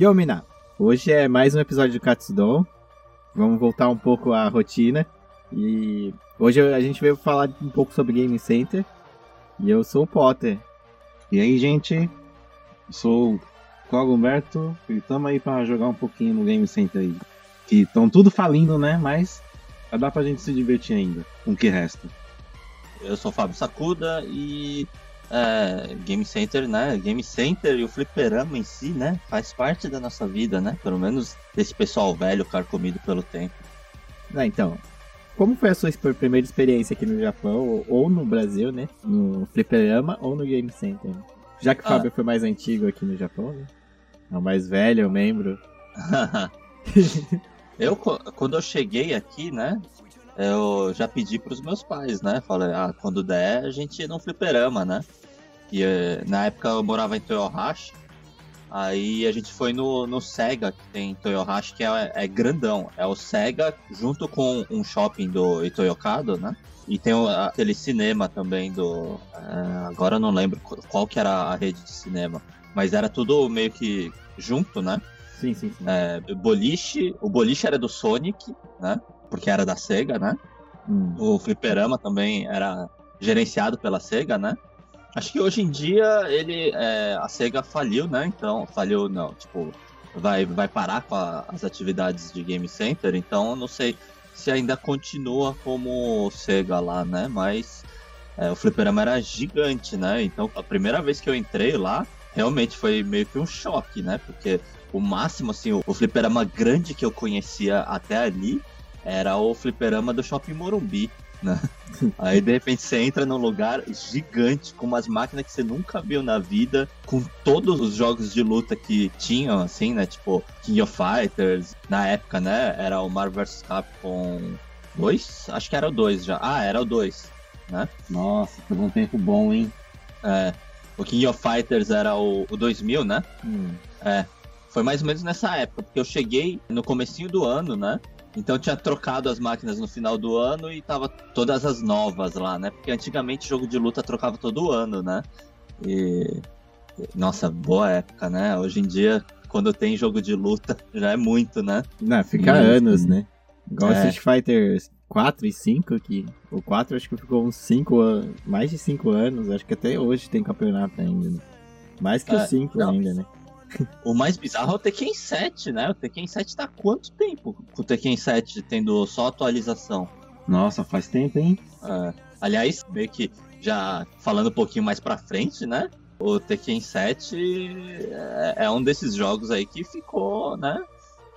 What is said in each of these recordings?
Yomina, hoje é mais um episódio do Katsudon. Vamos voltar um pouco à rotina. E hoje a gente veio falar um pouco sobre Game Center. E eu sou o Potter. E aí, gente? Sou o Cláudio Humberto e estamos aí para jogar um pouquinho no Game Center aí. Que estão tudo falindo, né? Mas dá pra gente se divertir ainda com o que resta. Eu sou o Fábio Sacuda e é, Game Center, né? Game Center e o fliperama em si, né? Faz parte da nossa vida, né? Pelo menos desse pessoal velho carcomido pelo tempo. Ah, então, como foi a sua primeira experiência aqui no Japão, ou no Brasil, né? No fliperama ou no Game Center? Já que o ah. Fábio foi mais antigo aqui no Japão, né? É o mais velho, o membro. eu, quando eu cheguei aqui, né? Eu já pedi para os meus pais, né? Falei, ah, quando der, a gente ia num fliperama, né? E eh, na época eu morava em Toyohashi. Aí a gente foi no, no Sega, que tem em Toyohashi, que é, é grandão. É o Sega junto com um shopping do Itoyokado, né? E tem aquele cinema também do. É, agora eu não lembro qual que era a rede de cinema. Mas era tudo meio que junto, né? Sim, sim, sim. É, boliche, o boliche era do Sonic, né? Porque era da Sega, né? Hum. O fliperama também era gerenciado pela Sega, né? Acho que hoje em dia ele é, a Sega faliu, né? Então, faliu não, tipo, vai, vai parar com a, as atividades de Game Center, então não sei se ainda continua como Sega lá, né? Mas é, o fliperama era gigante, né? Então a primeira vez que eu entrei lá, realmente foi meio que um choque, né? Porque o máximo, assim, o, o fliperama grande que eu conhecia até ali era o fliperama do Shopping Morumbi né? Aí de repente você entra num lugar gigante com umas máquinas que você nunca viu na vida, com todos os jogos de luta que tinham, assim, né? Tipo King of Fighters, na época, né? Era o Marvel vs Capcom 2? Acho que era o 2 já. Ah, era o 2, né? Nossa, foi um tempo bom, hein? É. O King of Fighters era o, o 2000, né? Hum. É. Foi mais ou menos nessa época, porque eu cheguei no comecinho do ano, né? Então tinha trocado as máquinas no final do ano e tava todas as novas lá, né? Porque antigamente jogo de luta trocava todo ano, né? E nossa, boa época, né? Hoje em dia, quando tem jogo de luta, já é muito, né? Não, fica e, anos, né? Igual é. Street Fighter 4 e 5 que o 4 acho que ficou uns 5 anos, mais de 5 anos, acho que até hoje tem campeonato ainda, né? Mais que é, os 5 ainda, né? O mais bizarro é o Tekken 7, né? O Tekken 7 tá há quanto tempo com o Tekken 7 tendo só atualização? Nossa, faz tempo, hein? É. Aliás, meio que já falando um pouquinho mais pra frente, né? O Tekken 7 é, é um desses jogos aí que ficou, né?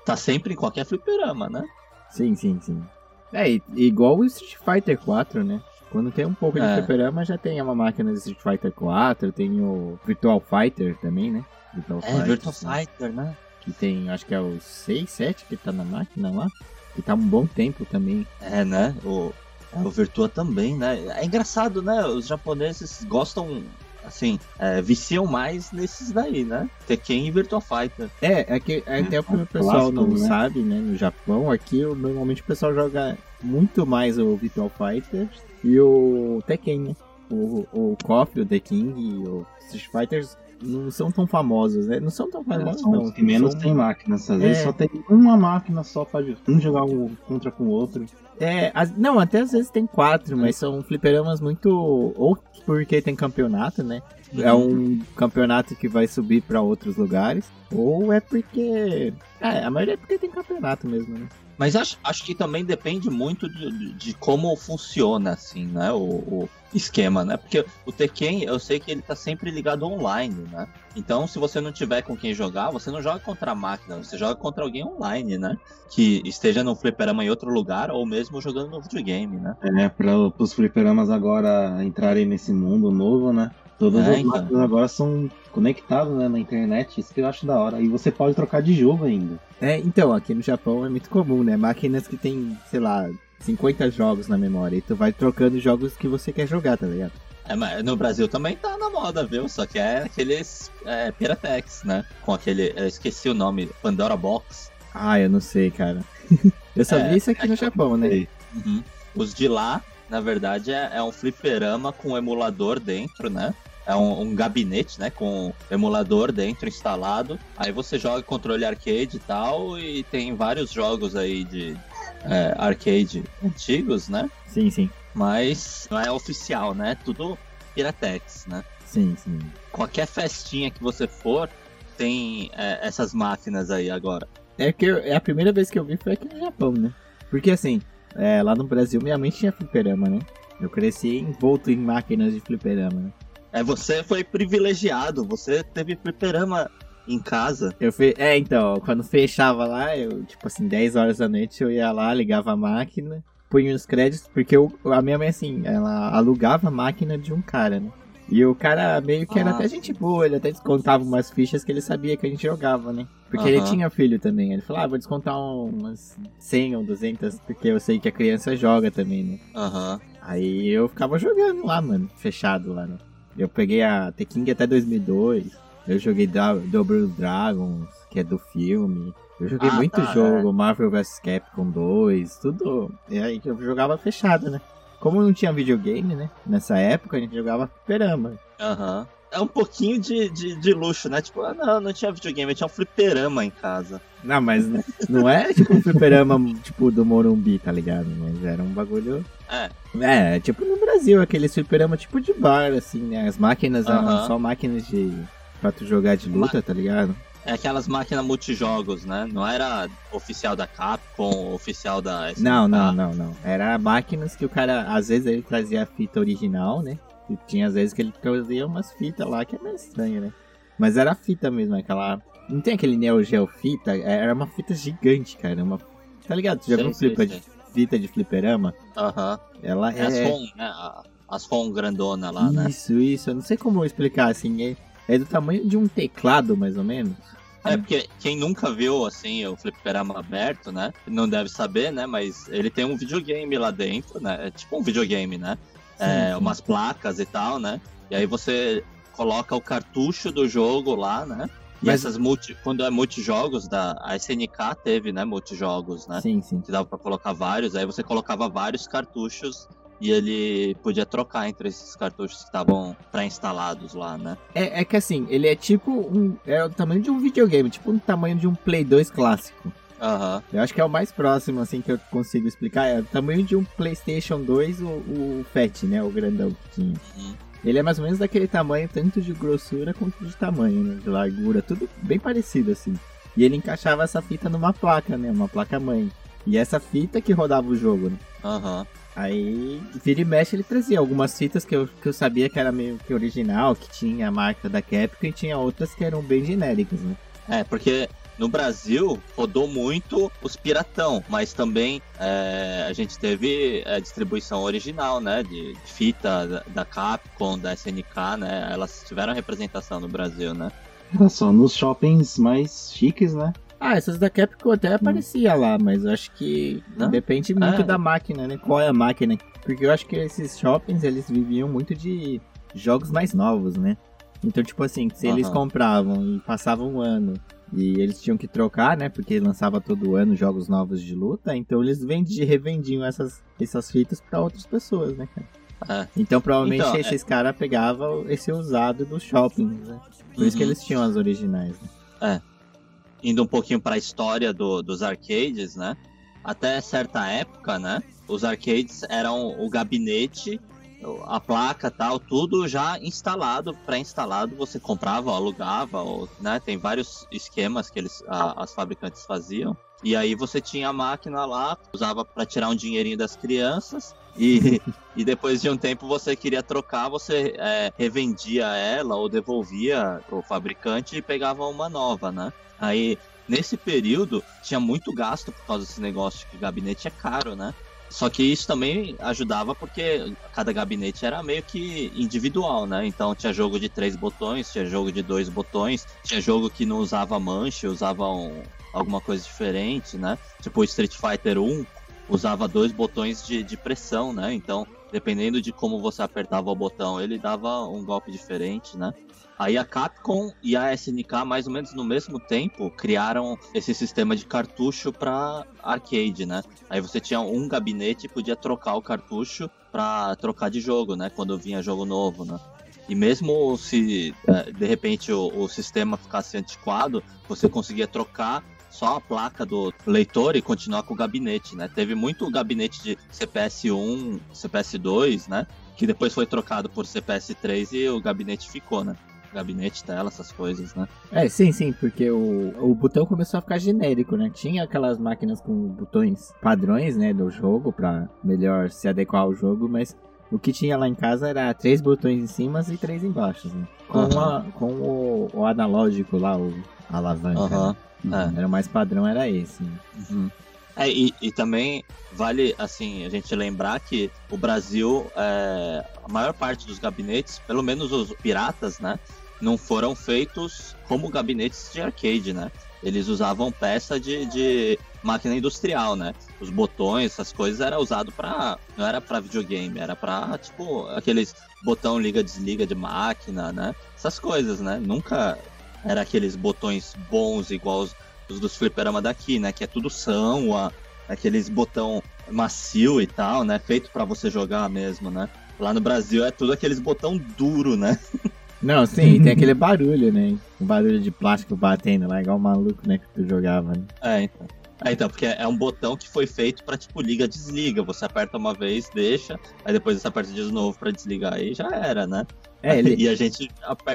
Tá sempre em qualquer fliperama, né? Sim, sim, sim. É, igual o Street Fighter 4, né? Quando tem um pouco de é. fliperama, já tem uma máquina de Street Fighter 4, tem o Virtual Fighter também, né? Virtual é, Fighter, Virtual Fighter, né? Que tem, acho que é o 6, 7 que tá na máquina lá. Que tá um bom tempo também. É, né? O, é, o Virtua também, né? É engraçado, né? Os japoneses gostam assim, é, viciam mais nesses daí, né? Tekken e Virtua Fighter. É, é que é, até o que o pessoal não né? sabe, né? No Japão, aqui normalmente o pessoal joga muito mais o Virtual Fighter e o Tekken, né? O, o KOF, o The King e o Street Fighters não são tão famosos, né? Não são tão famosos, é, não. que menos são... tem máquinas. Às vezes é. só tem uma máquina só pra um jogar um contra com o outro. É, as, não, até às vezes tem quatro, mas são fliperamas muito. Ou porque tem campeonato, né? É uhum. um campeonato que vai subir para outros lugares. Ou é porque. É, a maioria é porque tem campeonato mesmo, né? Mas acho, acho que também depende muito de, de, como funciona, assim, né? O, o, esquema, né? Porque o Tekken, eu sei que ele tá sempre ligado online, né? Então, se você não tiver com quem jogar, você não joga contra a máquina, você joga contra alguém online, né? Que esteja no fliperama em outro lugar ou mesmo jogando no videogame, né? É, para os fliperamas agora entrarem nesse mundo novo, né? Todas é, as então. máquinas agora são conectadas né, na internet, isso que eu acho da hora. E você pode trocar de jogo ainda. É, então, aqui no Japão é muito comum, né? Máquinas que tem, sei lá, 50 jogos na memória e tu vai trocando jogos que você quer jogar, tá ligado? É, mas no Brasil também tá na moda, viu? Só que é aqueles é, Piratex, né? Com aquele. Eu esqueci o nome, Pandora Box. Ah, eu não sei, cara. eu só é, vi isso aqui é no Japão, né? Uhum. Os de lá, na verdade, é, é um fliperama com um emulador dentro, né? é um, um, gabinete, né? Com emulador dentro instalado. Aí você joga controle arcade e tal, e tem vários jogos aí de é, arcade antigos, né? Sim, sim. Mas não é oficial, né? Tudo Piratex, né? Sim, sim. Qualquer festinha que você for, tem é, essas máquinas aí agora. É que eu, é a primeira vez que eu vi foi aqui no Japão, né? Porque assim, é, lá no Brasil minha mãe tinha fliperama, né? Eu cresci envolto em máquinas de fliperama, né? É, você foi privilegiado, você teve fliperama em casa. Eu fui, é, então, quando fechava lá, eu, tipo assim, 10 horas da noite eu ia lá, ligava a máquina, punha os créditos, porque eu, a minha mãe, assim, ela alugava a máquina de um cara, né? E o cara meio que era ah. até gente boa, ele até descontava umas fichas que ele sabia que a gente jogava, né? Porque ele tinha filho também. Ele falou, ah, vou descontar umas 100 ou 200, porque eu sei que a criança joga também, né? Aham. Aí eu ficava jogando lá, mano, fechado lá, né? Eu peguei a The King até 2002. Eu joguei Double Dragons, que é do filme. Eu joguei ah, muito tá, jogo, é. Marvel vs Capcom 2, tudo. E aí eu jogava fechado, né? Como não tinha videogame, né? Nessa época a gente jogava fliperama. Aham. Uhum. É um pouquinho de, de, de, luxo, né? Tipo, ah, não, não tinha videogame, tinha um fliperama em casa. Não, mas não é tipo um fliperama tipo do Morumbi, tá ligado? Mas era um bagulho. É. É, tipo no Brasil, aquele fliperama tipo de bar, assim, né? As máquinas uhum. eram só máquinas de. pra tu jogar de luta, tá ligado? É aquelas máquinas multijogos, né? Não era oficial da Capcom, oficial da SNK. Não, não, não, não. Era máquinas que o cara, às vezes ele trazia a fita original, né? E tinha às vezes que ele trazia umas fitas lá que é meio estranho, né? Mas era fita mesmo, aquela. Não tem aquele Neo Geo fita? É, era uma fita gigante, cara. Uma... Tá ligado? Tu já viu flipa de fita de fliperama? Aham. Ela é. As ROM, né? As ROM grandona lá, isso, né? Isso, isso. Eu não sei como explicar assim. É, é do tamanho de um teclado, mais ou menos. É, porque quem nunca viu, assim, o fliperama aberto, né? Não deve saber, né? Mas ele tem um videogame lá dentro, né? É tipo um videogame, né? Sim, é, sim. Umas placas e tal, né? E aí você coloca o cartucho do jogo lá, né? E Mas... essas multi, quando é multijogos, da, a SNK teve, né, multijogos, né? Sim, sim. Que dava pra colocar vários, aí você colocava vários cartuchos e ele podia trocar entre esses cartuchos que estavam pré-instalados lá, né? É, é que assim, ele é tipo um. É o tamanho de um videogame, tipo o tamanho de um Play 2 clássico. Uhum. Eu acho que é o mais próximo, assim, que eu consigo explicar. É o tamanho de um PlayStation 2, o, o FAT, né? O grandão que tinha. Uhum. Ele é mais ou menos daquele tamanho, tanto de grossura quanto de tamanho, né? De largura, tudo bem parecido, assim. E ele encaixava essa fita numa placa, né? Uma placa mãe. E essa fita que rodava o jogo, né? Aham. Uhum. Aí, vira e mexe, ele trazia algumas fitas que eu, que eu sabia que era meio que original, que tinha a marca da Capcom, e tinha outras que eram bem genéricas, né? É, porque no Brasil rodou muito os piratão, mas também é, a gente teve a distribuição original, né? De, fita da, da, Capcom, da SNK, né? Elas tiveram representação no Brasil, né? Só nos shoppings mais chiques, né? Ah, essas da Capcom até hum. aparecia lá, mas eu acho que Não? depende muito é. da máquina, né? Qual é a máquina? Porque eu acho que esses shoppings, eles viviam muito de jogos mais novos, né? Então, tipo assim, se eles compravam e passavam um ano e eles tinham que trocar, né? Porque lançava todo ano jogos novos de luta, então eles vendiam, revendiam essas, essas fitas para outras pessoas, né, cara? É. Então provavelmente então, é esses é... caras pegavam esse usado dos shoppings, né? Por uhum. isso que uhum. eles tinham as originais, né? É indo um pouquinho para a história do, dos arcades, né? Até certa época, né? Os arcades eram o gabinete, a placa tal, tudo já instalado, pré-instalado. Você comprava, alugava, ou, né? Tem vários esquemas que eles, a, as fabricantes faziam. E aí você tinha a máquina lá, usava para tirar um dinheirinho das crianças. E, e depois de um tempo você queria trocar, você é, revendia ela ou devolvia o fabricante e pegava uma nova, né? Aí, nesse período, tinha muito gasto por causa desse negócio que o gabinete é caro, né? Só que isso também ajudava porque cada gabinete era meio que individual, né? Então tinha jogo de três botões, tinha jogo de dois botões, tinha jogo que não usava manche, usava um, alguma coisa diferente, né? Tipo Street Fighter 1 usava dois botões de, de pressão, né? Então, dependendo de como você apertava o botão, ele dava um golpe diferente, né? Aí a Capcom e a SNK, mais ou menos no mesmo tempo, criaram esse sistema de cartucho para arcade, né? Aí você tinha um gabinete e podia trocar o cartucho para trocar de jogo, né? Quando vinha jogo novo, né? E mesmo se é, de repente o, o sistema ficasse antiquado, você conseguia trocar só a placa do leitor e continuar com o gabinete, né? Teve muito gabinete de CPS1, CPS2, né? Que depois foi trocado por CPS3 e o gabinete ficou, né? Gabinete, tela, essas coisas, né? É, sim, sim, porque o, o botão começou a ficar genérico, né? Tinha aquelas máquinas com botões padrões, né, do jogo, pra melhor se adequar ao jogo, mas o que tinha lá em casa era três botões em cima e três embaixo, né? Com, uhum. a, com o, o, analógico lá, o a alavanca. Uhum. Né? É. Era o mais padrão, era esse. Né? Uhum. É, e, e, também vale assim a gente lembrar que o Brasil, é, a maior parte dos gabinetes, pelo menos os piratas, né, não foram feitos como gabinetes de arcade, né? Eles usavam peça de, de máquina industrial, né? Os botões, essas coisas era usado para não era para videogame, era para tipo aqueles botão liga desliga de máquina, né? Essas coisas, né? Nunca era aqueles botões bons igual os, os dos fliperama daqui, né? Que é tudo são, a, aqueles botão macio e tal, né? Feito para você jogar mesmo, né? Lá no Brasil é tudo aqueles botão duro, né? Não, sim, tem aquele barulho, né? O barulho de plástico batendo lá, igual o maluco, né? Que tu jogava, né? É, então. É, então, porque é um botão que foi feito para tipo, liga, desliga. Você aperta uma vez, deixa, aí depois você aperta de novo para desligar, aí já era, né? É, ele... E a gente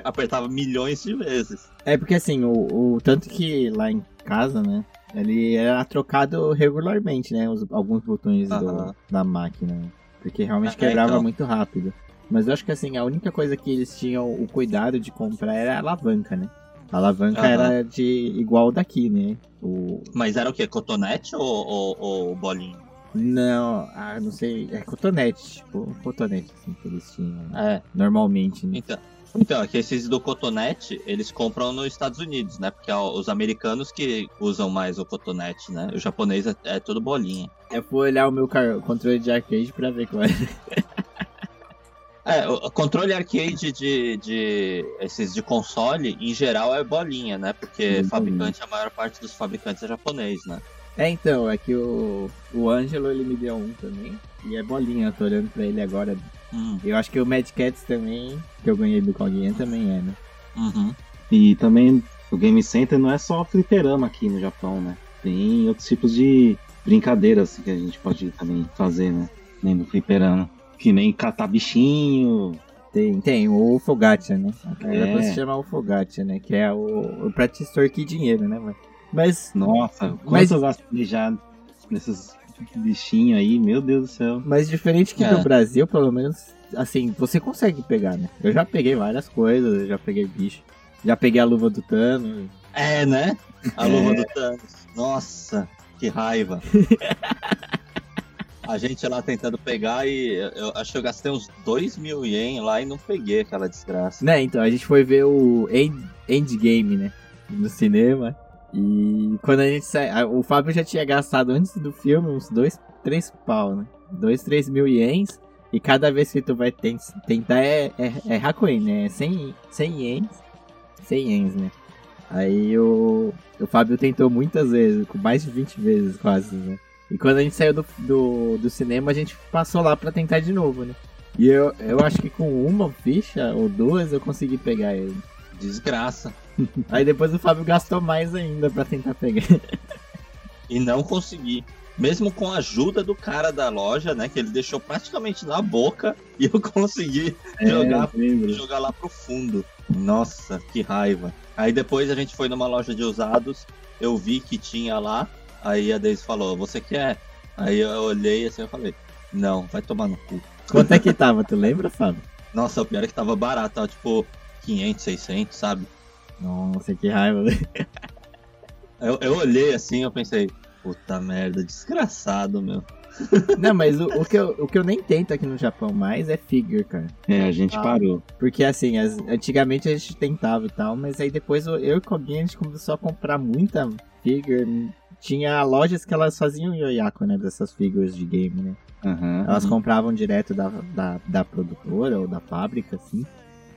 apertava milhões de vezes. É porque assim, o, o tanto que lá em casa, né? Ele era trocado regularmente, né? Os, alguns botões do, da máquina. Porque realmente é, quebrava então... muito rápido. Mas eu acho que assim, a única coisa que eles tinham o cuidado de comprar era a alavanca, né? A alavanca era de igual daqui, né? O... Mas era o que? Cotonete ou, ou, ou bolinho? Não, ah, não sei. É cotonete, tipo, cotonete, assim, que eles tinham. É. Normalmente, né? Então. Então, é que esses do cotonete, eles compram nos Estados Unidos, né? Porque é os americanos que usam mais o cotonete, né? O japonês é, é tudo bolinha. Eu vou olhar o meu controle de arcade pra ver qual é. É, o controle arcade de, de esses de console, em geral, é bolinha, né? Porque fabricante, a maior parte dos fabricantes é japonês, né? É, então, é que o, o Angelo ele me deu um também. E é bolinha, eu tô olhando pra ele agora. Hum. Eu acho que o Mad Cats também, que eu ganhei do Coguinha, também é, né? Uhum. E também o Game Center não é só fliperama aqui no Japão, né? Tem outros tipos de brincadeiras assim, que a gente pode também fazer, né? Nem do fliperama. Que nem catar bichinho. Tem, tem o Fogatia, né? É. Dá se chamar o Fogatia, né? Que é o, o pra te extorquir dinheiro, né, mano? Mas. Nossa, quanto mas... já nesses bichinhos aí, meu Deus do céu. Mas diferente que é. no Brasil, pelo menos, assim, você consegue pegar, né? Eu já peguei várias coisas, eu já peguei bicho. Já peguei a luva do Thanos. É, né? A luva é. do Thanos. Nossa, que raiva. a gente lá tentando pegar e eu acho que eu gastei uns 2 mil ien lá e não peguei aquela desgraça. Né, então, a gente foi ver o End, Endgame, né? No cinema. E quando a gente sai. O Fábio já tinha gastado antes do filme uns 2, 3 pau, né? 2, 3 mil ienes. E cada vez que tu vai tentar é, é, é Hakuin, né? É 100, 100 ienes. 100 ienes, né? Aí o, o Fábio tentou muitas vezes, com mais de 20 vezes quase, né? E quando a gente saiu do, do, do cinema, a gente passou lá pra tentar de novo, né? E eu, eu acho que com uma ficha ou duas eu consegui pegar ele. Desgraça. Aí depois o Fábio gastou mais ainda pra tentar pegar. E não consegui. Mesmo com a ajuda do cara da loja, né? Que ele deixou praticamente na boca e eu consegui é, jogar, jogar lá pro fundo. Nossa, que raiva. Aí depois a gente foi numa loja de usados, eu vi que tinha lá, aí a Daisy falou, você quer? Aí eu olhei assim e falei, não, vai tomar no cu. Quanto é que tava, tu lembra, Fábio? Nossa, o pior é que tava barato, tava tipo 500, 600, sabe? Nossa, que raiva, velho. Eu, eu olhei assim eu pensei, puta merda, desgraçado, meu. Não, mas o, o, que eu, o que eu nem tento aqui no Japão mais é figure, cara. É, a gente ah, parou. Porque assim, as, antigamente a gente tentava e tal, mas aí depois eu, eu e o Cobinha a gente começou a comprar muita figure. Tinha lojas que elas faziam yoyako, né? Dessas figures de game, né? Uhum, elas uhum. compravam direto da, da, da produtora ou da fábrica, assim.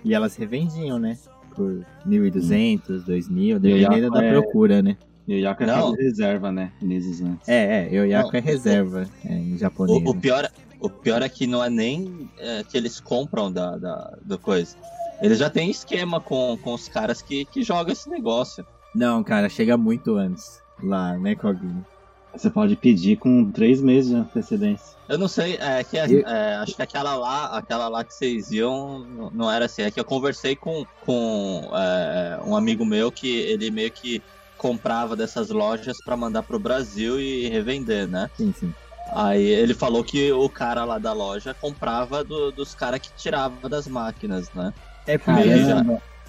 E elas revendiam, né? Por 1.200, 2.000, dependendo da é... procura, né? Yoyako é não. reserva, né? Meses antes. É, é, Yoyako é reserva é, em japonês. O, o, pior, o pior é que não é nem é, que eles compram da, da, do coisa. Eles já têm esquema com, com os caras que, que jogam esse negócio. Não, cara, chega muito antes lá, né, Coguinho? Você pode pedir com três meses de antecedência. Eu não sei, é que é, é, acho que aquela lá, aquela lá que vocês iam não era assim. É que eu conversei com, com é, um amigo meu que ele meio que comprava dessas lojas para mandar pro Brasil e revender, né? Sim, sim. Aí ele falou que o cara lá da loja comprava do, dos caras que tirava das máquinas, né? É porque.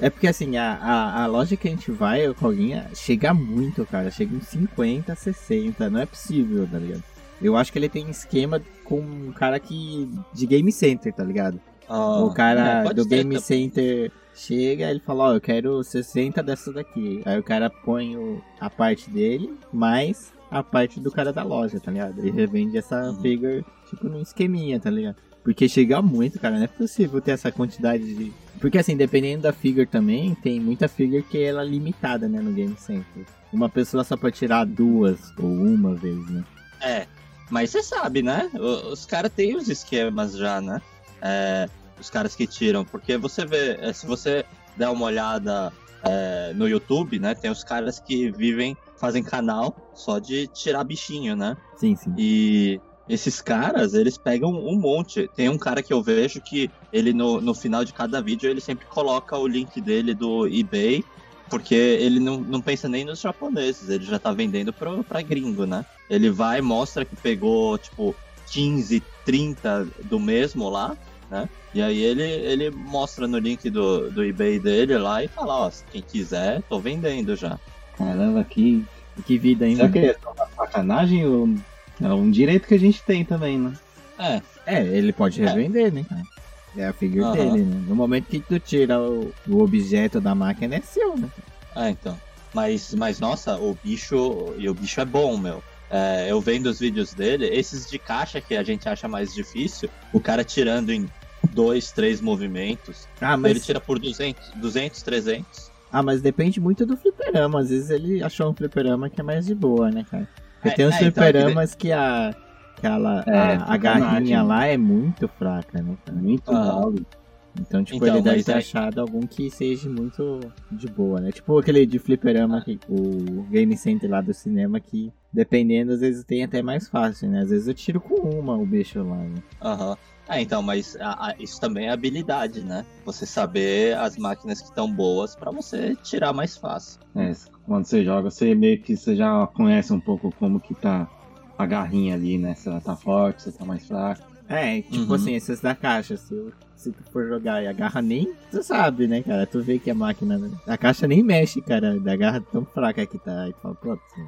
É porque assim, a, a, a, loja que a gente vai, o Coguinha, chega muito, cara. Chega uns 50, 60. Não é possível, tá ligado? Eu acho que ele tem esquema com um cara que. de Game Center, tá ligado? Oh, o cara é, do Game Center chega, ele fala, ó, oh, eu quero 60 dessa daqui. Aí o cara põe o, a parte dele, mais a parte do cara da loja, tá ligado? Ele revende essa uhum. figure, tipo, num esqueminha, tá ligado? Porque chega muito, cara, não é possível ter essa quantidade de. Porque assim, dependendo da figure também, tem muita figure que ela é limitada, né, no Game Center. Uma pessoa só pode tirar duas ou uma vez, né? É, mas você sabe, né? Os caras têm os esquemas já, né? É, os caras que tiram. Porque você vê, é, se você der uma olhada é, no YouTube, né? Tem os caras que vivem, fazem canal só de tirar bichinho, né? Sim, sim. E esses caras, eles pegam um monte. Tem um cara que eu vejo que ele no, no final de cada vídeo ele sempre coloca o link dele do eBay, porque ele não, não pensa nem nos japoneses, ele já tá vendendo pro, pra gringo, né? Ele vai mostra que pegou, tipo, 15, 30 do mesmo lá, né? E aí ele, ele mostra no link do, do eBay dele lá e fala, ó, quem quiser, tô vendendo já. Caramba, que, que vida ainda. Será que é sacanagem ou é um direito que a gente tem também, né? É. É, ele pode é. revender, é. né, É a figura uhum. dele, né? No momento que tu tira o, o objeto da máquina, é seu, né? Ah, então. Mas, mas nossa, o bicho. E o bicho é bom, meu. É, eu vendo os vídeos dele, esses de caixa que a gente acha mais difícil, o cara tirando em dois, três movimentos. Ah, mas... Ele tira por 200, 200, 300. Ah, mas depende muito do fliperama. Às vezes ele achou um fliperama que é mais de boa, né, cara? Porque é, tem uns é, então, fliperamas então, que, que a, é, a, a garrinha lá é muito fraca, né, cara? Muito ah. Então, tipo, então, ele deve ter é... achado algum que seja muito de boa, né? Tipo aquele de fliperama, ah. que, o Game Center lá do cinema, que dependendo, às vezes tem até mais fácil, né? Às vezes eu tiro com uma o bicho lá, né? Aham. Ah, então, mas a, a, isso também é habilidade, né? Você saber as máquinas que estão boas para você tirar mais fácil. É, quando você joga, você meio que você já conhece um pouco como que tá a garrinha ali, né? Se ela tá forte, se ela tá mais fraca. É, tipo uhum. assim, esses da caixa, se, se tu for jogar e a garra nem, tu sabe, né, cara? Tu vê que a máquina, a caixa nem mexe, cara, da garra tão fraca que tá. Tu fala, pô, assim.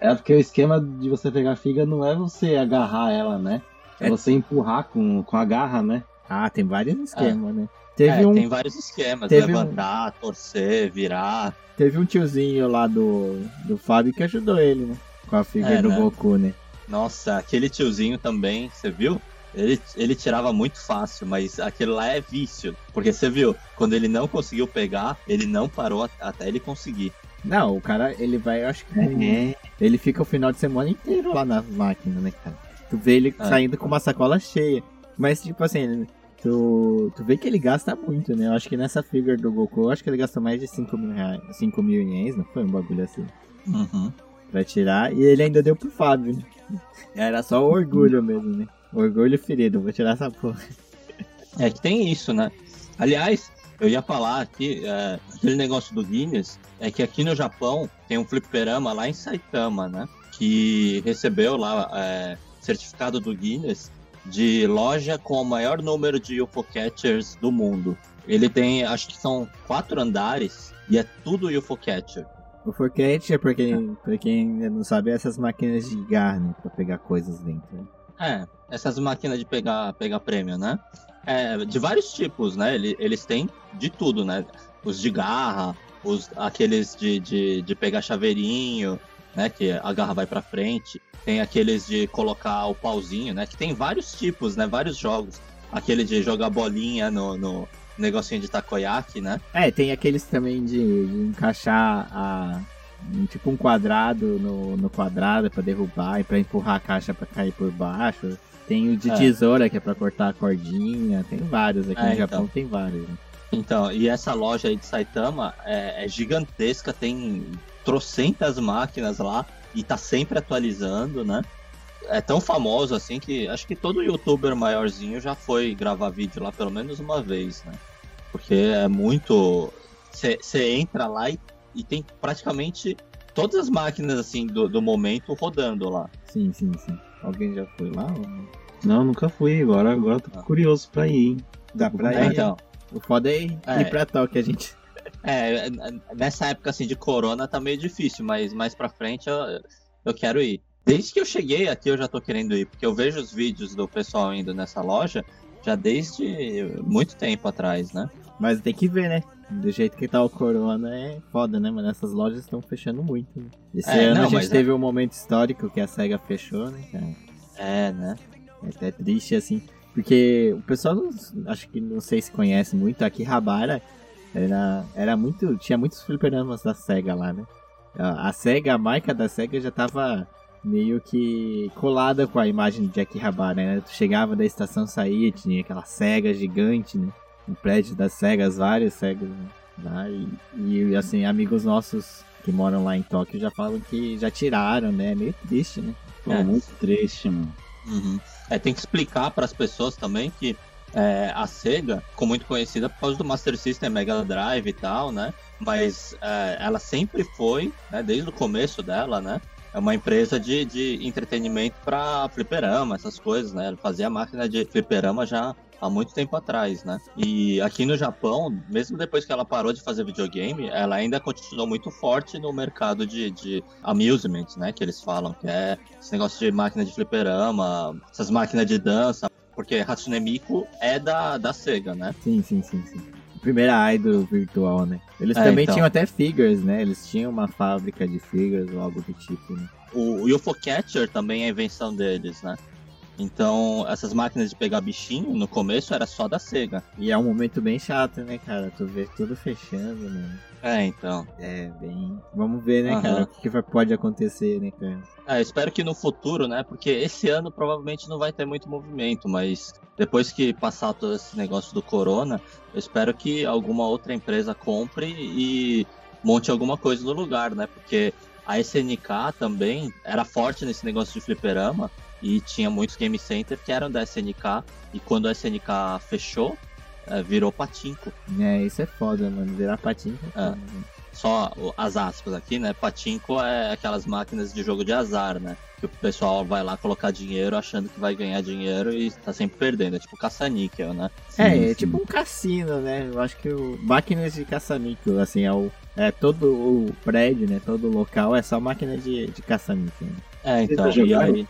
É porque o esquema de você pegar a figa não é você agarrar ela, né? É, é você empurrar com, com a garra, né? Ah, tem vários esquemas, é. né? Teve é, um... tem vários esquemas, teve levantar, um... torcer, virar. Teve um tiozinho lá do, do Fábio que ajudou ele, né? Com a figura é, do né? Goku, né? Nossa, aquele tiozinho também, você viu? Ele, ele tirava muito fácil, mas aquele lá é vício. Porque você viu, quando ele não conseguiu pegar, ele não parou até ele conseguir. Não, o cara, ele vai, eu acho que. É. Ele fica o final de semana inteiro lá na máquina, né, cara? Tu vê ele é. saindo com uma sacola cheia. Mas, tipo assim, tu, tu vê que ele gasta muito, né? Eu acho que nessa figure do Goku, eu acho que ele gastou mais de 5 mil reais. 5 mil ienes, não foi um bagulho assim? Uhum. Pra tirar. E ele ainda deu pro Fábio, né? Era só o orgulho mesmo, né? Orgulho ferido, vou tirar essa porra. É que tem isso, né? Aliás, eu ia falar aqui, é, aquele negócio do Guinness, é que aqui no Japão tem um fliperama lá em Saitama, né? Que recebeu lá é, certificado do Guinness de loja com o maior número de UFO Catchers do mundo. Ele tem, acho que são quatro andares e é tudo UFO Catcher. UFO Catcher, pra quem, pra quem não sabe, é essas máquinas de gar, né? Pra pegar coisas dentro. É, essas máquinas de pegar, pegar prêmio, né? É, de vários tipos, né? Eles têm de tudo, né? Os de garra, os, aqueles de, de, de pegar chaveirinho, né? Que a garra vai para frente. Tem aqueles de colocar o pauzinho, né? Que tem vários tipos, né? Vários jogos. Aquele de jogar bolinha no, no negocinho de takoyaki, né? É, tem aqueles também de, de encaixar a, tipo um quadrado no, no quadrado para derrubar e para empurrar a caixa para cair por baixo. Tem o de é. tesoura que é para cortar a cordinha, tem vários aqui é, no Japão, então. tem vários. Né? Então, e essa loja aí de Saitama é, é gigantesca, tem trocentas máquinas lá e tá sempre atualizando, né? É tão famoso assim que acho que todo youtuber maiorzinho já foi gravar vídeo lá pelo menos uma vez, né? Porque é muito. Você entra lá e, e, tem praticamente todas as máquinas assim do, do momento rodando lá. Sim, sim, sim. Alguém já foi lá? Não, nunca fui. Agora, agora tô ah. curioso pra ir, hein? Dá pra é, ir. Então. O foda é ir, é. ir pra Tóquio, a gente. É, nessa época assim de corona tá meio difícil, mas mais pra frente eu, eu quero ir. Desde que eu cheguei aqui eu já tô querendo ir, porque eu vejo os vídeos do pessoal indo nessa loja já desde muito tempo atrás, né? Mas tem que ver, né? Do jeito que tá o corona é foda, né? Mas essas lojas estão fechando muito. Né? Esse é, ano não, a gente teve é... um momento histórico que a SEGA fechou, né, cara? É, né? É até triste, assim. Porque o pessoal, não, acho que não sei se conhece muito, aqui Rabara era, era muito. Tinha muitos fliperamas da SEGA lá, né? A, a SEGA, a marca da SEGA já tava meio que colada com a imagem de Akihabara, né? Tu chegava da estação, saía, tinha aquela SEGA gigante, né? Um prédio das SEGAs, várias SEGAs, né? Lá, e, e, assim, amigos nossos que moram lá em Tóquio já falam que já tiraram, né? É meio triste, né? Pô, é muito triste, mano. Uhum. É, tem que explicar para as pessoas também que é, a Sega ficou muito conhecida por causa do Master System Mega Drive e tal, né? Mas é, ela sempre foi, né, desde o começo dela, né? É uma empresa de, de entretenimento para fliperama, essas coisas, né? Ela fazia máquina de fliperama já há muito tempo atrás, né? E aqui no Japão, mesmo depois que ela parou de fazer videogame, ela ainda continuou muito forte no mercado de, de amusement, né? Que eles falam, que é esse negócio de máquina de fliperama, essas máquinas de dança, porque Hatsune Miku é da, da SEGA, né? Sim, sim, sim, sim. Primeira idol virtual, né? Eles é, também então. tinham até figures, né? Eles tinham uma fábrica de figures ou algo do tipo, né? O, o UFO Catcher também é invenção deles, né? Então, essas máquinas de pegar bichinho, no começo era só da Sega. E é um momento bem chato, né, cara? Tu vê tudo fechando, né? É, então. É, bem. Vamos ver, né, uhum. cara? O que, que pode acontecer, né, cara? É, espero que no futuro, né? Porque esse ano provavelmente não vai ter muito movimento, mas depois que passar todo esse negócio do corona, eu espero que alguma outra empresa compre e monte alguma coisa no lugar, né? Porque a SNK também era forte nesse negócio de fliperama e tinha muitos game center que eram da SNK e quando a SNK fechou, é, virou patinco. É, isso é foda, mano, virar patinco. É, é só as aspas aqui, né? Patinco é aquelas máquinas de jogo de azar, né? Que o pessoal vai lá colocar dinheiro achando que vai ganhar dinheiro e tá sempre perdendo. É tipo caça-níquel, né? Sim, é, sim. é tipo um cassino, né? Eu acho que o máquinas de caça-níquel, assim, é o é todo o prédio, né? Todo o local é só máquina de, de caça-níquel. Né? É, então, e aí?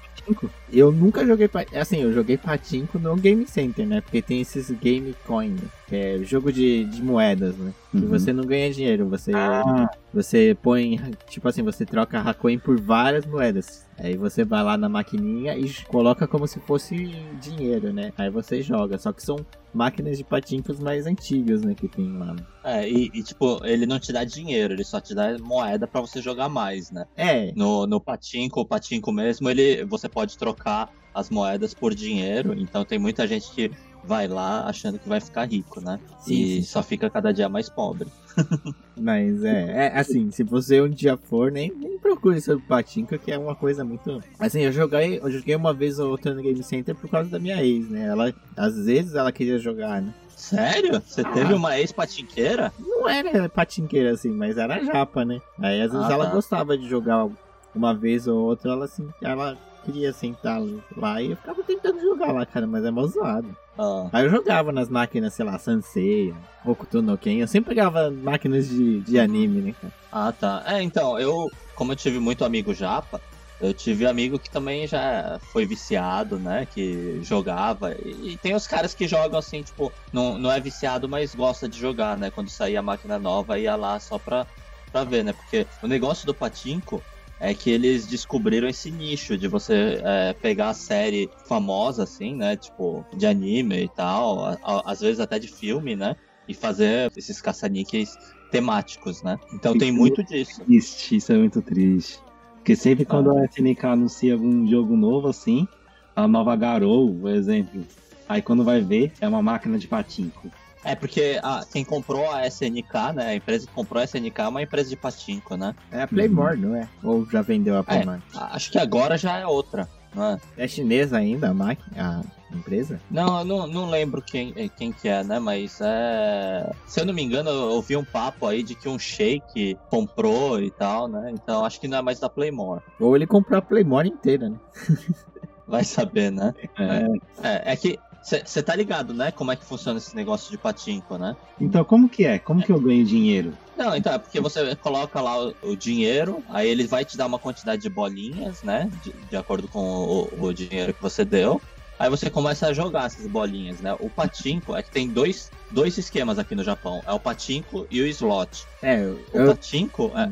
Eu nunca joguei. Assim, eu joguei Patinco no Game Center, né? Porque tem esses Game Coin, que é jogo de, de moedas, né? Uhum. E você não ganha dinheiro, você, ah. Você põe. Tipo assim, você troca a coin por várias moedas. Aí você vai lá na maquininha e coloca como se fosse dinheiro, né? Aí você joga. Só que são máquinas de patincos mais antigas, né? Que tem lá. É, e, e, tipo, ele não te dá dinheiro, ele só te dá moeda para você jogar mais, né? É. No, no patinco, o patinco mesmo, ele, você pode trocar as moedas por dinheiro. Então tem muita gente que vai lá achando que vai ficar rico, né? Sim, e sim. só fica cada dia mais pobre. Mas é, é assim, se você um dia for, nem, nem procure sobre Patinca, que é uma coisa muito. Assim, eu joguei, eu joguei uma vez ou outra no Game Center por causa da minha ex, né? Ela, às vezes ela queria jogar, né? Sério? Você ah. teve uma ex-patinqueira? Não era patinqueira assim, mas era japa, né? Aí às vezes ah, ela tá. gostava de jogar uma vez ou outra, ela assim, ela queria sentar lá e eu ficava tentando jogar lá, cara, mas é mó zoado. Ah. Aí eu jogava nas máquinas, sei lá, Sansei, Hokuto no Ken, eu sempre pegava máquinas de, de anime, né, cara? Ah, tá. É, então, eu, como eu tive muito amigo japa, eu tive amigo que também já foi viciado, né? Que jogava. E, tem os caras que jogam assim, tipo, não, não é viciado, mas gosta de jogar, né? Quando saía a máquina nova, ia lá só pra, pra ver, né? Porque o negócio do Patinco é que eles descobriram esse nicho de você é, pegar a série famosa, assim, né? Tipo, de anime e tal, a, a, às vezes até de filme, né? E fazer esses caça-níqueis temáticos, né? Então isso tem muito é disso. Triste, isso é muito triste. Porque sempre quando ah. a SNK anuncia algum jogo novo, assim, a nova Garou, por exemplo, aí quando vai ver, é uma máquina de patinco. É, porque a, quem comprou a SNK, né? A empresa que comprou a SNK é uma empresa de patinco, né? É a Playmore, não é? Ou já vendeu a Playmore? É, acho que agora já é outra, é? É chinesa ainda a máquina? A empresa? Não, eu não, não lembro quem, quem que é, né? Mas é. Se eu não me engano, eu ouvi um papo aí de que um shake comprou e tal, né? Então acho que não é mais da Playmore. Ou ele comprou a Playmore inteira, né? Vai saber, né? É, é, é que você tá ligado, né? Como é que funciona esse negócio de patinco, né? Então, como que é? Como que eu ganho dinheiro? Não, então, é porque você coloca lá o, o dinheiro, aí ele vai te dar uma quantidade de bolinhas, né? De, de acordo com o, o, dinheiro que você deu. Aí você começa a jogar essas bolinhas, né? O patinco é que tem dois, dois esquemas aqui no Japão. É o patinco e o slot. É, eu... O patinco é,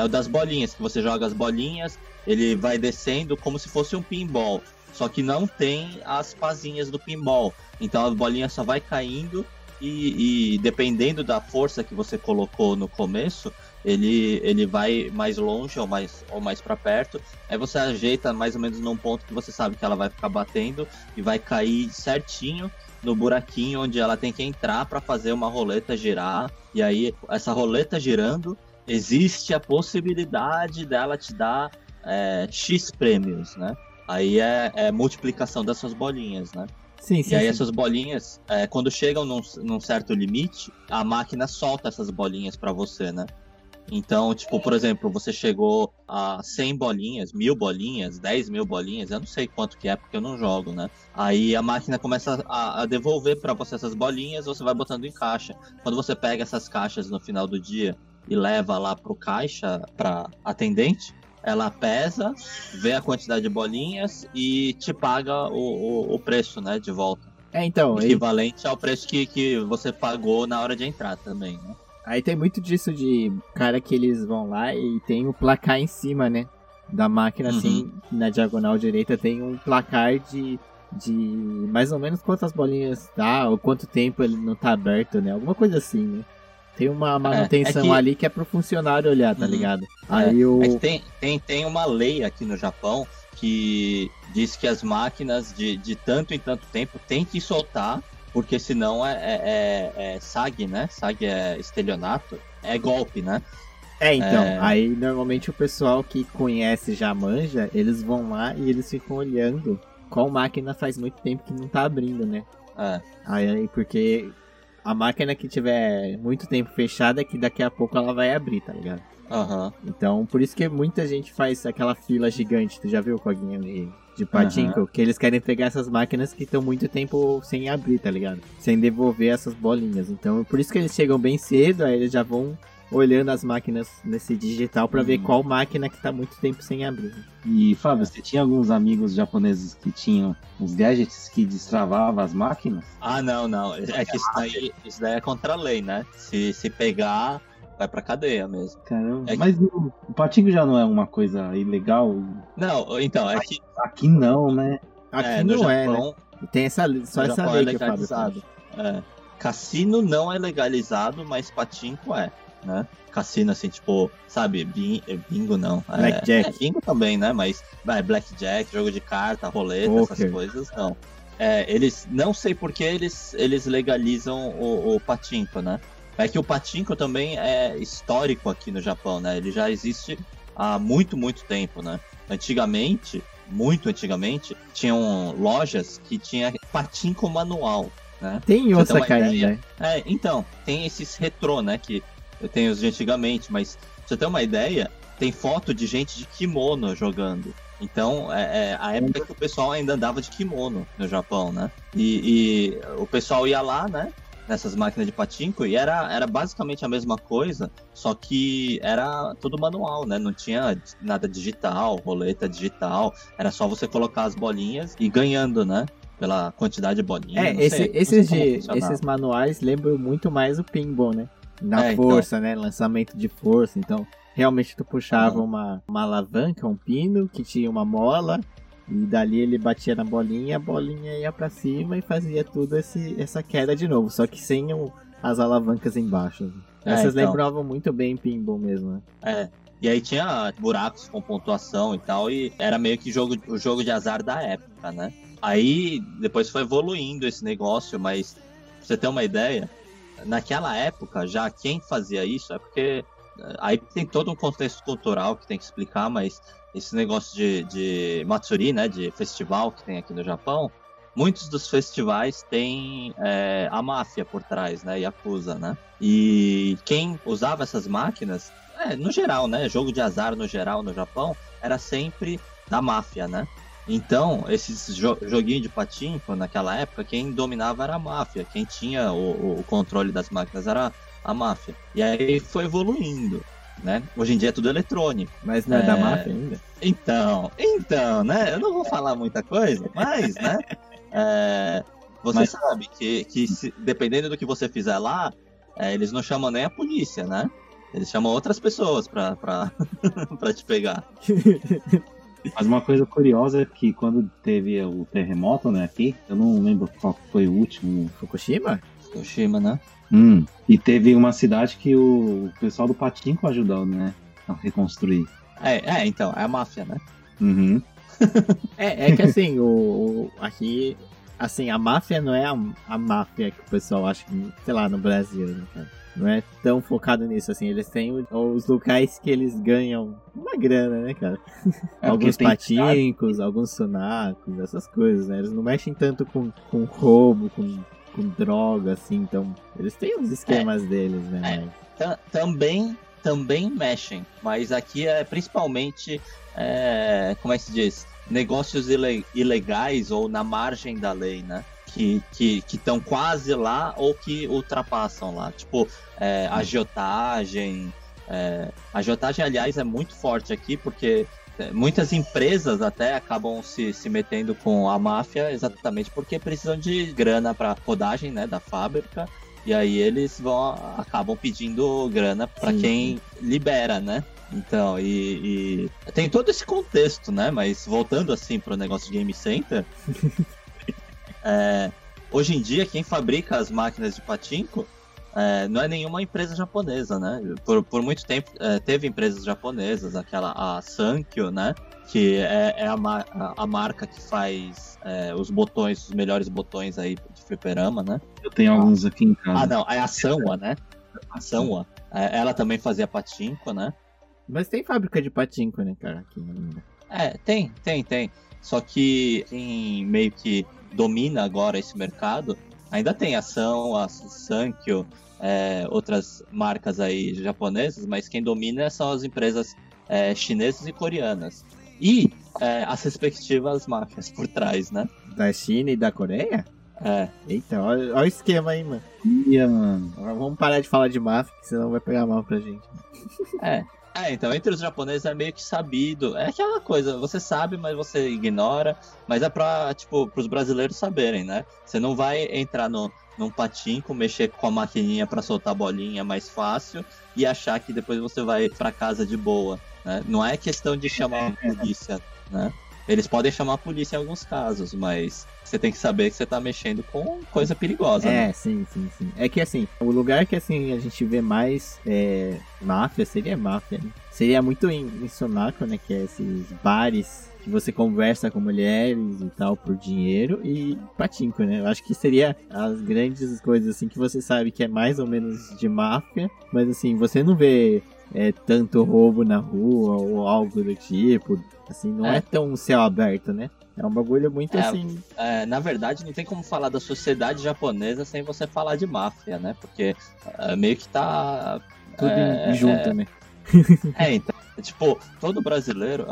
é o das bolinhas, que você joga as bolinhas, ele vai descendo como se fosse um pinball. Só que não tem as pazinhas do pinball. Então a bolinha só vai caindo e, e, dependendo da força que você colocou no começo, ele, ele vai mais longe ou mais, ou mais para perto. Aí você ajeita mais ou menos num ponto que você sabe que ela vai ficar batendo e vai cair certinho no buraquinho onde ela tem que entrar para fazer uma roleta girar. E aí, essa roleta girando, existe a possibilidade dela te dar é, X prêmios, né? Aí é, é multiplicação dessas bolinhas, né? Sim, sim. E aí sim. essas bolinhas, é, quando chegam num, num, certo limite, a máquina solta essas bolinhas para você, né? Então, tipo, por exemplo, você chegou a 100 bolinhas, mil bolinhas, 10 mil bolinhas, eu não sei quanto que é porque eu não jogo, né? Aí a máquina começa a, a devolver para você essas bolinhas, você vai botando em caixa. Quando você pega essas caixas no final do dia e leva lá pro caixa, para atendente, ela pesa, vê a quantidade de bolinhas e te paga o, o, o preço, né, de volta. É, então. Equivalente aí... ao preço que, que você pagou na hora de entrar também, né? Aí tem muito disso de cara que eles vão lá e tem o placar em cima, né? Da máquina, assim, uhum. assim, na diagonal direita tem um placar de, de mais ou menos quantas bolinhas tá, ou quanto tempo ele não tá aberto, né? Alguma coisa assim, né? Tem uma manutenção é, é que... ali que é pro funcionário olhar, tá uhum. ligado? É, Aí o... É tem, tem, tem uma lei aqui no Japão que diz que as máquinas de, de tanto em tanto tempo tem que soltar, porque senão é, é, é, é SAG, né? SAG é estelionato, é golpe, né? É, então, é... aí normalmente o pessoal que conhece já manja, eles vão lá e eles ficam olhando qual máquina faz muito tempo que não tá abrindo, né? É. Aí, porque a máquina que tiver muito tempo fechada é que daqui a pouco ela vai abrir, tá ligado? Uhum. Então, por isso que muita gente faz aquela fila gigante. Tu já viu, Coguinha, de, de patinco? Uhum. Que eles querem pegar essas máquinas que estão muito tempo sem abrir, tá ligado? Sem devolver essas bolinhas. Então, por isso que eles chegam bem cedo, aí eles já vão olhando as máquinas nesse digital para ver uhum. qual máquina que tá muito tempo sem abrir. E Fábio, você tinha alguns amigos japoneses que tinham uns gadgets que destravavam as máquinas? Ah, não, não. É que isso daí, isso daí é contra a lei, né? Se, se pegar, vai pra cadeia mesmo. Caramba, é mas que... o, o patinho já não é uma coisa ilegal? Não, então, é que. Aqui não, né? Aqui é, não Japão, é, né? Tem essa, só essa lei é que o Fábio. É. Cassino não é legalizado, mas patinco é né? Cassino, assim, tipo, sabe, é, bingo não. É, Blackjack. É, bingo também, né? Mas vai, Blackjack, jogo de carta, roleta, Poker. essas coisas, não. É, eles, não sei por que eles, eles legalizam o, o patinco, né? É que o patinco também é histórico aqui no Japão, né? Ele já existe há muito, muito tempo, né? Antigamente, muito antigamente, tinham lojas que tinha patinco manual, né? Tem outra ainda. É, então, tem esses retrô, né? Que eu tenho os de antigamente, mas pra você ter uma ideia, tem foto de gente de kimono jogando. Então, é, é, a época que o pessoal ainda andava de kimono no Japão, né? E, e, o pessoal ia lá, né? Nessas máquinas de patinco e era, era basicamente a mesma coisa, só que era tudo manual, né? Não tinha nada digital, roleta digital. Era só você colocar as bolinhas e ganhando, né? Pela quantidade de bolinhas. É, esse, esses, de, esses manuais lembram muito mais o pinball, né? Na é, então. força, então... né? Lançamento de força. Então, realmente tu puxava uhum. uma, uma alavanca, um pino que tinha uma mola. E dali ele batia na bolinha, a bolinha ia para cima e fazia tudo esse, essa queda de novo. Só que sem o, as alavancas embaixo. É, Essas então. lembravam muito bem pinball mesmo, né? É. E aí tinha buracos com pontuação e tal, e era meio que jogo, o jogo de azar da época, né? Aí depois foi evoluindo esse negócio, mas pra você ter uma ideia, naquela época, já quem fazia isso é porque é, aí tem todo um contexto cultural que tem que explicar, mas esse negócio de, de Matsuri, né, de festival que tem aqui no Japão, muitos dos festivais têm é, a máfia por trás, né, Yakuza, né? E quem usava essas máquinas, é, no geral, né, jogo de azar no geral no Japão, era sempre da máfia, né? Então, esses jo joguinhos de patinco, naquela época, quem dominava era a máfia, quem tinha o, o controle das máquinas era a máfia. E aí foi evoluindo. Né? Hoje em dia é tudo eletrônico. Mas não é, é, da máfia ainda? Então, então, né? Eu não vou falar muita coisa, mas, né? É, você mas... sabe que, que se, dependendo do que você fizer lá, é, eles não chamam nem a polícia, né? Eles chamam outras pessoas pra, pra, pra te pegar. Mas uma coisa curiosa é que quando teve o terremoto, né, aqui, eu não lembro qual foi o último. Fukushima? Fukushima, né? Hum, e teve uma cidade que o pessoal do Patinco ajudou, né, a reconstruir. É, é então, é a máfia, né? Uhum. é, é que assim, o, o, aqui, assim, a máfia não é a, a máfia que o pessoal acha que, sei lá, no Brasil, né, cara? Não é tão focado nisso, assim. Eles têm os locais que eles ganham uma grana, né, cara? É alguns patincos, tem... alguns sonacos, essas coisas, né? Eles não mexem tanto com, com roubo, com, com droga, assim. Então, eles têm os esquemas é, deles, né? É. Também, também mexem, mas aqui é principalmente, é, como é que se diz? Negócios ilegais ou na margem da lei, né? Que estão que, que quase lá ou que ultrapassam lá. Tipo, é, agiotagem. É, agiotagem, aliás, é muito forte aqui porque é, muitas empresas até acabam se, se metendo com a máfia exatamente porque precisam de grana para rodagem né, da fábrica. E aí eles vão acabam pedindo grana para quem libera, né? Então, e, e, tem todo esse contexto, né? Mas voltando assim pro negócio de Game Center, É, hoje em dia, quem fabrica as máquinas de patinco é, não é nenhuma empresa japonesa, né? Por, por muito tempo é, teve empresas japonesas, aquela a Sankyo, né? Que é, é a, a, a, marca que faz é, os botões, os melhores botões aí de fliperama, né? Eu tenho alguns aqui em casa. Ah, não, é a Sanwa, né? A Sanwa. É, ela também fazia patinco, né? Mas tem fábrica de patinco, né, cara? Aqui ainda. É, tem, tem, tem. Só que quem meio que domina agora esse mercado, ainda tem ação, a Sankyo, é, outras marcas aí japonesas, mas quem domina são as empresas é, chinesas e coreanas. E é, as respectivas máfias por trás, né? Da China e da Coreia? É. Eita, olha, olha o esquema aí, mano. Ia, mano. Vamos parar de falar de máfia, senão vai pegar mal pra gente. É. É, então, entre os japoneses é meio que sabido. É aquela coisa, você sabe, mas você ignora. Mas é pra, tipo, pros brasileiros saberem, né? Você não vai entrar no, num patinco, mexer com a maquininha para soltar bolinha mais fácil e achar que depois você vai para casa de boa, né? Não é questão de chamar a polícia, né? Eles podem chamar a polícia em alguns casos, mas você tem que saber que você tá mexendo com coisa perigosa. É, né? sim, sim, sim. É que assim, o lugar que assim a gente vê mais é, máfia seria máfia, né? Seria muito em, em Sonaco, né? Que é esses bares que você conversa com mulheres e tal por dinheiro e patinco, né? Eu acho que seria as grandes coisas assim que você sabe que é mais ou menos de máfia, mas assim, você não vê é, tanto roubo na rua ou algo do tipo. Assim, não é, é tão céu aberto, né? É um bagulho muito é, assim. É, na verdade, não tem como falar da sociedade japonesa sem você falar de máfia, né? Porque é, meio que tá. Tudo é, junto, é, né? é, então. Tipo, todo brasileiro.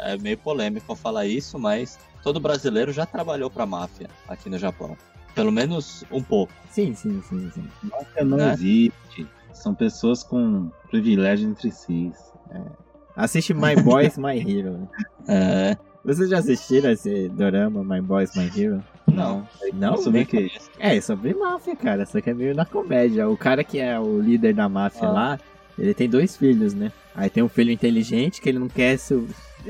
É, meio polêmico falar isso, mas todo brasileiro já trabalhou pra máfia aqui no Japão. Pelo menos um pouco. Sim, sim, sim, sim. Máfia não né? existe. São pessoas com privilégio entre si. É. Assiste My Boys, My Hero. Né? É. Vocês já assistiram esse dorama My Boys, My Hero? Não. Não? Sobre o que? É, é, sobre máfia, cara. Só que é meio na comédia. O cara que é o líder da máfia ah. lá, ele tem dois filhos, né? Aí tem um filho inteligente que ele não quer,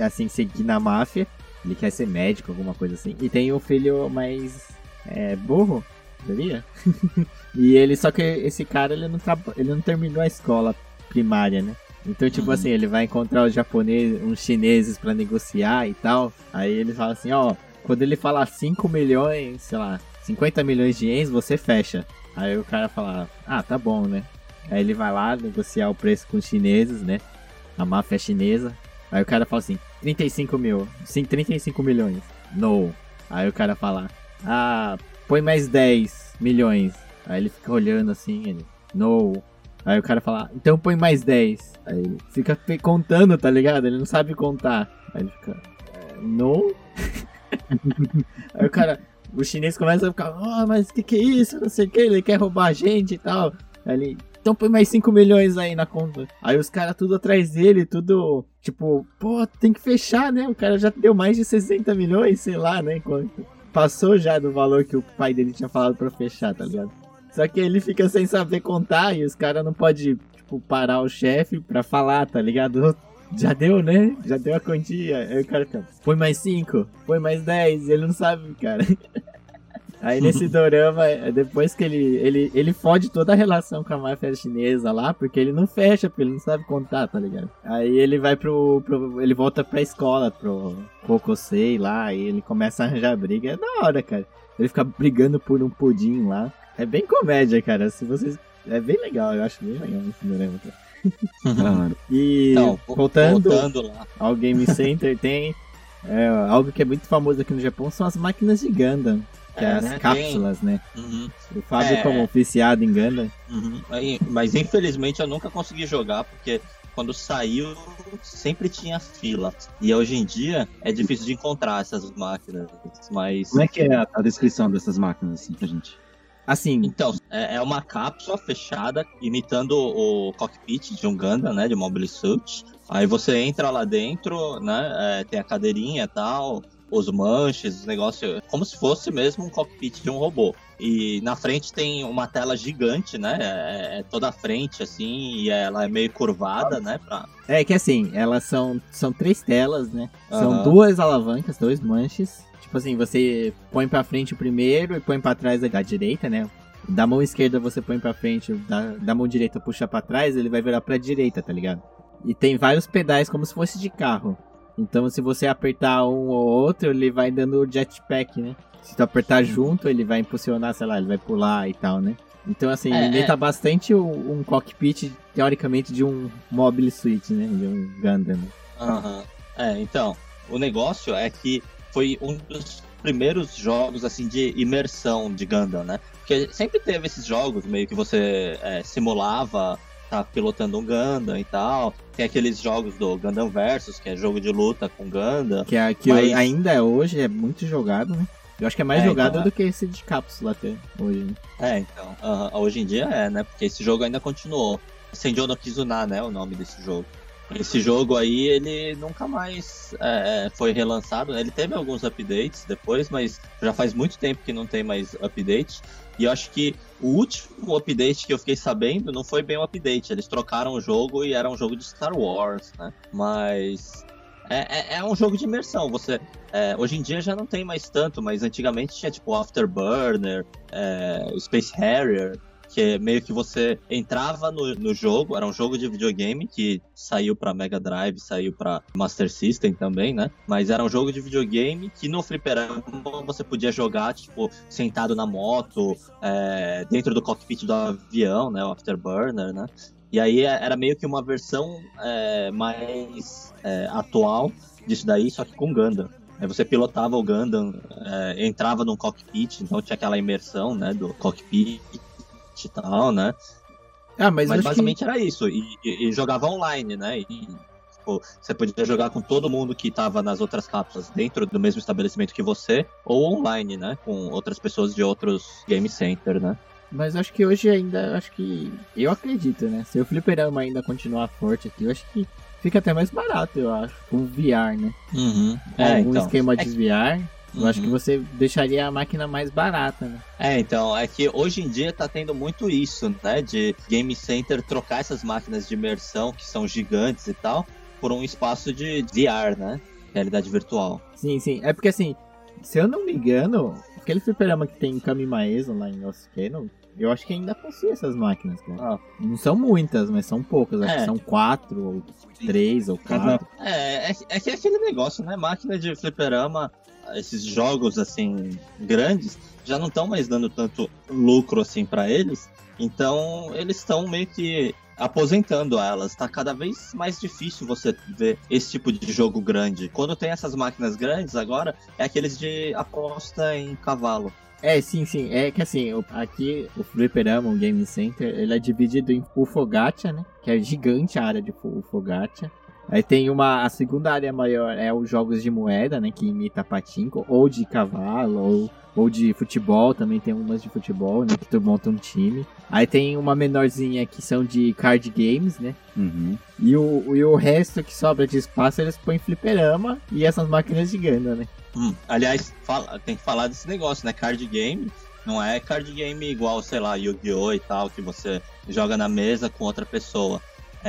assim, seguir na máfia. Ele quer ser médico, alguma coisa assim. E tem o filho mais é, burro, seria? e ele, só que esse cara, ele não, ele não terminou a escola primária, né? Então, tipo uhum. assim, ele vai encontrar os japoneses, uns chineses para negociar e tal. Aí ele fala assim, ó, quando ele falar 5 milhões, sei lá, 50 milhões de ienes, você fecha. Aí o cara fala, ah, tá bom, né? Aí ele vai lá negociar o preço com os chineses, né? A máfia chinesa. Aí o cara fala assim, 35 mil. Sim, 35 milhões. No. Aí o cara fala, ah, põe mais 10 milhões. Aí ele fica olhando assim, ele, no. Aí o cara fala, então põe mais 10. Aí ele fica contando, tá ligado? Ele não sabe contar. Aí ele fica, é, no. Aí o cara, o chinês começa a ficar, oh, mas que que é isso? Não sei o que, ele quer roubar a gente e tal. Aí ele, então põe mais 5 milhões aí na conta. Aí os caras tudo atrás dele, tudo tipo, pô, tem que fechar, né? O cara já deu mais de 60 milhões, sei lá, né? Passou já do valor que o pai dele tinha falado pra fechar, tá ligado? Só que ele fica sem saber contar e os caras não podem, tipo, parar o chefe pra falar, tá ligado? Já deu, né? Já deu a quantia. Aí o cara fica, põe mais 5, põe mais 10, ele não sabe, cara. Aí nesse dorama, depois que ele, ele, ele fode toda a relação com a máfia chinesa lá, porque ele não fecha, porque ele não sabe contar, tá ligado? Aí ele vai pro, pro ele volta pra escola, pro Kokosei lá, e ele começa a arranjar briga. É da hora, cara. Ele fica brigando por um pudim lá. É bem comédia, cara. Se vocês. É bem legal, eu acho bem legal esse dorama, cara. e então, voltando, voltando ao Game Center, tem é, algo que é muito famoso aqui no Japão são as máquinas de Gundam que é, as né? cápsulas, né? Uhum. O Fábio é... como oficiado em Gundam. Uhum. Mas infelizmente eu nunca consegui jogar, porque quando saiu sempre tinha fila. E hoje em dia é difícil de encontrar essas máquinas. Mas. Como é que é a, a descrição dessas máquinas, assim, pra gente? Assim. Então, é, é uma cápsula fechada, imitando o cockpit de um Gundam, né? De Mobile Suit. Aí você entra lá dentro, né? É, tem a cadeirinha e tal os manches, os negócios, como se fosse mesmo um cockpit de um robô. E na frente tem uma tela gigante, né? É, é toda a frente, assim, e ela é meio curvada, né? Pra... É que assim, elas são, são três telas, né? Uhum. São duas alavancas, dois manches. Tipo assim, você põe pra frente o primeiro e põe pra trás da direita, né? Da mão esquerda você põe pra frente, da, da mão direita puxa pra trás, ele vai virar pra direita, tá ligado? E tem vários pedais como se fosse de carro. Então, se você apertar um ou outro, ele vai dando o jetpack, né? Se tu apertar junto, ele vai impulsionar, sei lá, ele vai pular e tal, né? Então, assim, é, imita é. bastante um cockpit, teoricamente, de um Mobile Suit, né? De um Gundam. Aham. Uhum. É, então, o negócio é que foi um dos primeiros jogos, assim, de imersão de Gundam, né? Porque sempre teve esses jogos meio que você é, simulava tá pilotando um Gundam e tal. Tem aqueles jogos do Gundam Versus, que é jogo de luta com Gundam. Que, é, que mas... ainda é hoje é muito jogado, né? Eu acho que é mais é, jogado então, do que esse de cápsula até hoje, né? É, então. Uh, hoje em dia é, né? Porque esse jogo ainda continuou. Senjou no Kizuna, né? O nome desse jogo. Esse jogo aí, ele nunca mais é, foi relançado. Ele teve alguns updates depois, mas já faz muito tempo que não tem mais update. E eu acho que o último update que eu fiquei sabendo não foi bem um update. Eles trocaram o jogo e era um jogo de Star Wars, né? Mas é, é, é um jogo de imersão. Você é, hoje em dia já não tem mais tanto, mas antigamente tinha tipo Afterburner, é, Space Harrier que meio que você entrava no, no jogo, era um jogo de videogame que saiu para Mega Drive, saiu para Master System também, né? Mas era um jogo de videogame que no fliperama você podia jogar, tipo, sentado na moto, é, dentro do cockpit do avião, né? O Afterburner, né? E aí é, era meio que uma versão é, mais é, atual disso daí, só que com Gundam. Aí você pilotava o Gundam, é, entrava num cockpit, então tinha aquela imersão, né, do cockpit e tal, né? Ah, mas, mas basicamente que... era isso. E, e, e, jogava online, né? E, tipo, você podia jogar com todo mundo que estava nas outras cápsulas dentro do mesmo estabelecimento que você, ou online, né? Com outras pessoas de outros game center, né? Mas acho que hoje ainda, acho que. Eu acredito, né? Se o fliperama ainda continuar forte aqui, eu acho que fica até mais barato, eu acho. Com VR, né? Uhum. É, um então. esquema de é... VR. Eu uhum. acho que você deixaria a máquina mais barata, né? É, então, é que hoje em dia tá tendo muito isso, né? De Game Center trocar essas máquinas de imersão, que são gigantes e tal, por um espaço de VR, né? Realidade virtual. Sim, sim. É porque assim, se eu não me engano, aquele fliperama que tem em Kamimaezo lá em Cannon, eu acho que ainda possui essas máquinas, cara. Ah. Não são muitas, mas são poucas. Acho É. que são quatro, ou três, ou Cada- quatro. É, é, é que é aquele negócio, né? Máquina de fliperama, esses jogos assim grandes, já não estão mais dando tanto lucro assim para eles. Então eles estão meio que aposentando elas. Tá cada vez mais difícil você ver esse tipo de jogo grande. Quando tem essas máquinas grandes agora, é aqueles de aposta em cavalo. É, sim, sim. É que assim, o- aqui o Fliperama, o Game Center, ele é dividido em Gacha, né? Que é gigante a área de Fu- UFO Gacha. Aí tem uma. A segunda área maior é os jogos de moeda, né? Que imita patinco, ou de cavalo, ou, ou de futebol. Também tem umas de futebol, né? Que tu monta um time. Aí tem uma menorzinha que são de card games, né? Uhum. E o, e o resto que sobra de espaço eles põem fliperama e essas máquinas de Ganda, né? Hum, Aliás, fala- tem que falar desse negócio, né? Card game não é card game igual, sei lá, Yu-Gi-Oh! e tal, que você joga na mesa com outra pessoa.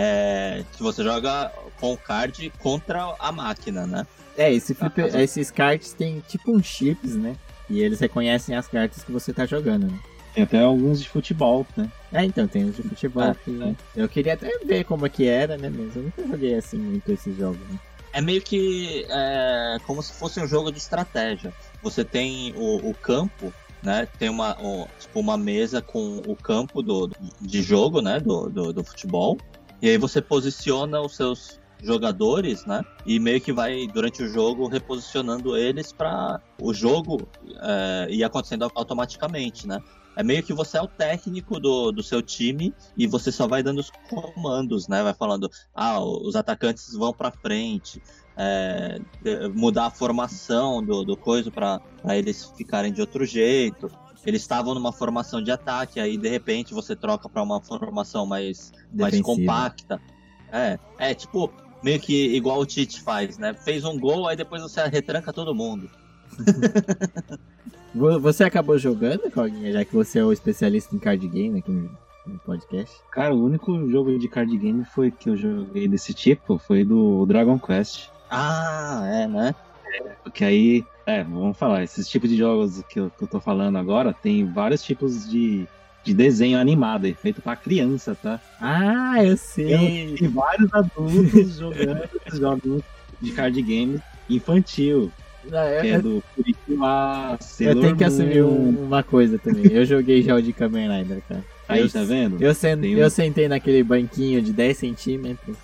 É que você joga com o card contra a máquina, né? É, esse flipper- Ah, esses cards têm tipo uns chips, né? E eles reconhecem as cartas que você tá jogando, né? Tem até alguns de futebol, né? É, então, tem os de futebol Ah, que... é. Eu queria até ver como é que era, né? Mas eu nunca joguei assim muito esses jogos, né? É meio que é, como se fosse um jogo de estratégia. Você tem o, o campo, né? Tem uma, o- tipo, uma mesa com o campo do, de jogo, né? Do, do, do futebol. E aí você posiciona os seus jogadores, né? E meio que vai, durante o jogo, reposicionando eles para o jogo é, ir acontecendo automaticamente, né? É meio que você é o técnico do, do seu time e você só vai dando os comandos, né? Vai falando, ah, os atacantes vão para frente, é, mudar a formação do, do coisa para eles ficarem de outro jeito. Eles estavam numa formação de ataque, aí de repente você troca para uma formação mais, mais compacta. É, é tipo meio que igual o Tite faz, né? Fez um gol, aí depois você retranca todo mundo. Vo- Você acabou jogando, Coguinha, já que você é o especialista em card game aqui no, no podcast? Cara, o único jogo de card game foi que eu joguei desse tipo foi do Dragon Quest. Ah, é, né? Porque aí, é, vamos falar, esses tipos de jogos que eu, que eu tô falando agora, tem vários tipos de, de desenho animado, feito pra criança, tá? Ah, eu sei! Tem vários adultos jogando esses jogos de card game infantil, Não, eu, que é eu- do Curitiba, eu Sailor tenho que assumir um- uma coisa também. Eu joguei já o de Kamen Rider, cara. Aí, eu, tá vendo? Eu, sen- um- eu sentei naquele banquinho de 10 centímetros,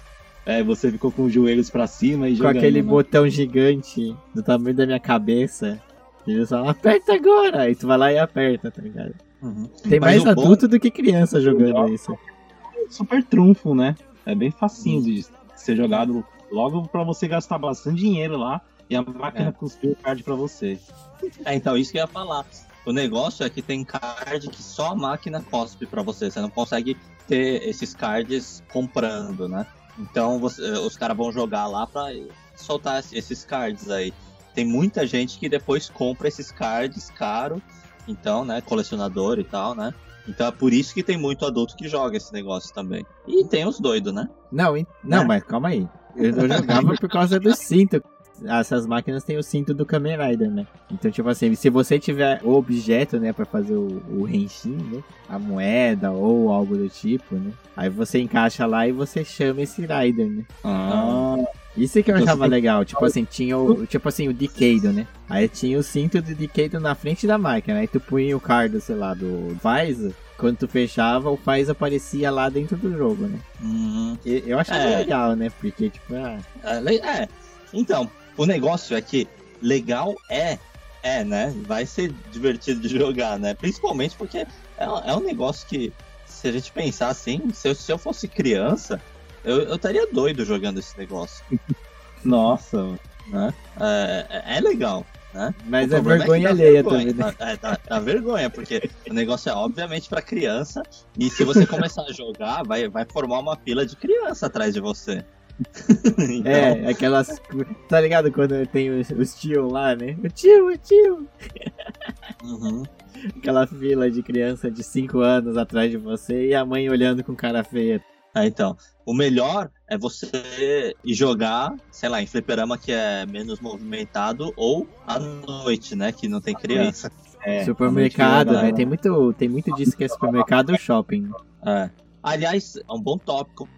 É, você ficou com os joelhos pra cima e com jogando. aquele né? botão gigante do tamanho da minha cabeça. E eles falam, aperta agora! Aí tu vai lá e aperta, tá ligado? Uhum. Tem Mas mais o bom- adulto do que criança jogando isso. super trunfo, né? É bem facinho de ser jogado logo pra você gastar bastante dinheiro lá e a máquina É. cuspir o card pra você. É, então, isso que eu ia falar. O negócio é que tem card que só a máquina cospe pra você. Você não consegue ter esses cards comprando, né? Então você- os caras vão jogar lá pra soltar esse- esses cards aí. Tem muita gente que depois compra esses cards caro, então, né? Colecionador e tal, né? Então é por isso que tem muito adulto que joga esse negócio também. E tem os doidos, né? Não, não, Né? mas calma aí. Eu, eu jogava por causa do cinto. Essas máquinas têm o cinto do Kamen Rider, né? Então, tipo assim, se você tiver o objeto, né, pra fazer o, o Henshin, né? A moeda ou algo do tipo, né? Aí você encaixa lá e você chama esse Rider, né? Ah, Isso que eu Então, achava legal. Tipo assim, tinha o, tipo assim, o Decado, né? Aí tinha o cinto do Decado na frente da máquina. Aí tu punha o card, sei lá, do Faiza. Quando tu fechava, o Faiza aparecia lá dentro do jogo, né? Hum, E- Eu achava É. legal, né? Porque, tipo, ah, É, é. Então, o negócio é que legal é, é, né? Vai ser divertido de jogar, né? Principalmente porque é, é um negócio que, se a gente pensar assim, se eu, se eu fosse criança, eu eu estaria doido jogando esse negócio, nossa. né? É, é- é legal, né? Mas é problema vergonha dá alheia vergonha, também, né? tá- É, dá, dá vergonha, porque o negócio é obviamente pra criança, e se você começar a jogar, vai, vai formar uma fila de criança atrás de você. Então, É, aquelas. Tá ligado quando tem os, os tio lá, né? O tio, o tio! uhum. Aquela fila de criança de 5 anos atrás de você e a mãe olhando com cara feia. É, então, o melhor é você ir jogar, sei lá, em fliperama que é menos movimentado ou à noite, né? Que não tem criança. É, supermercado, né? Tem muito, tem muito disso que é supermercado ou shopping. É. Aliás, é um bom tópico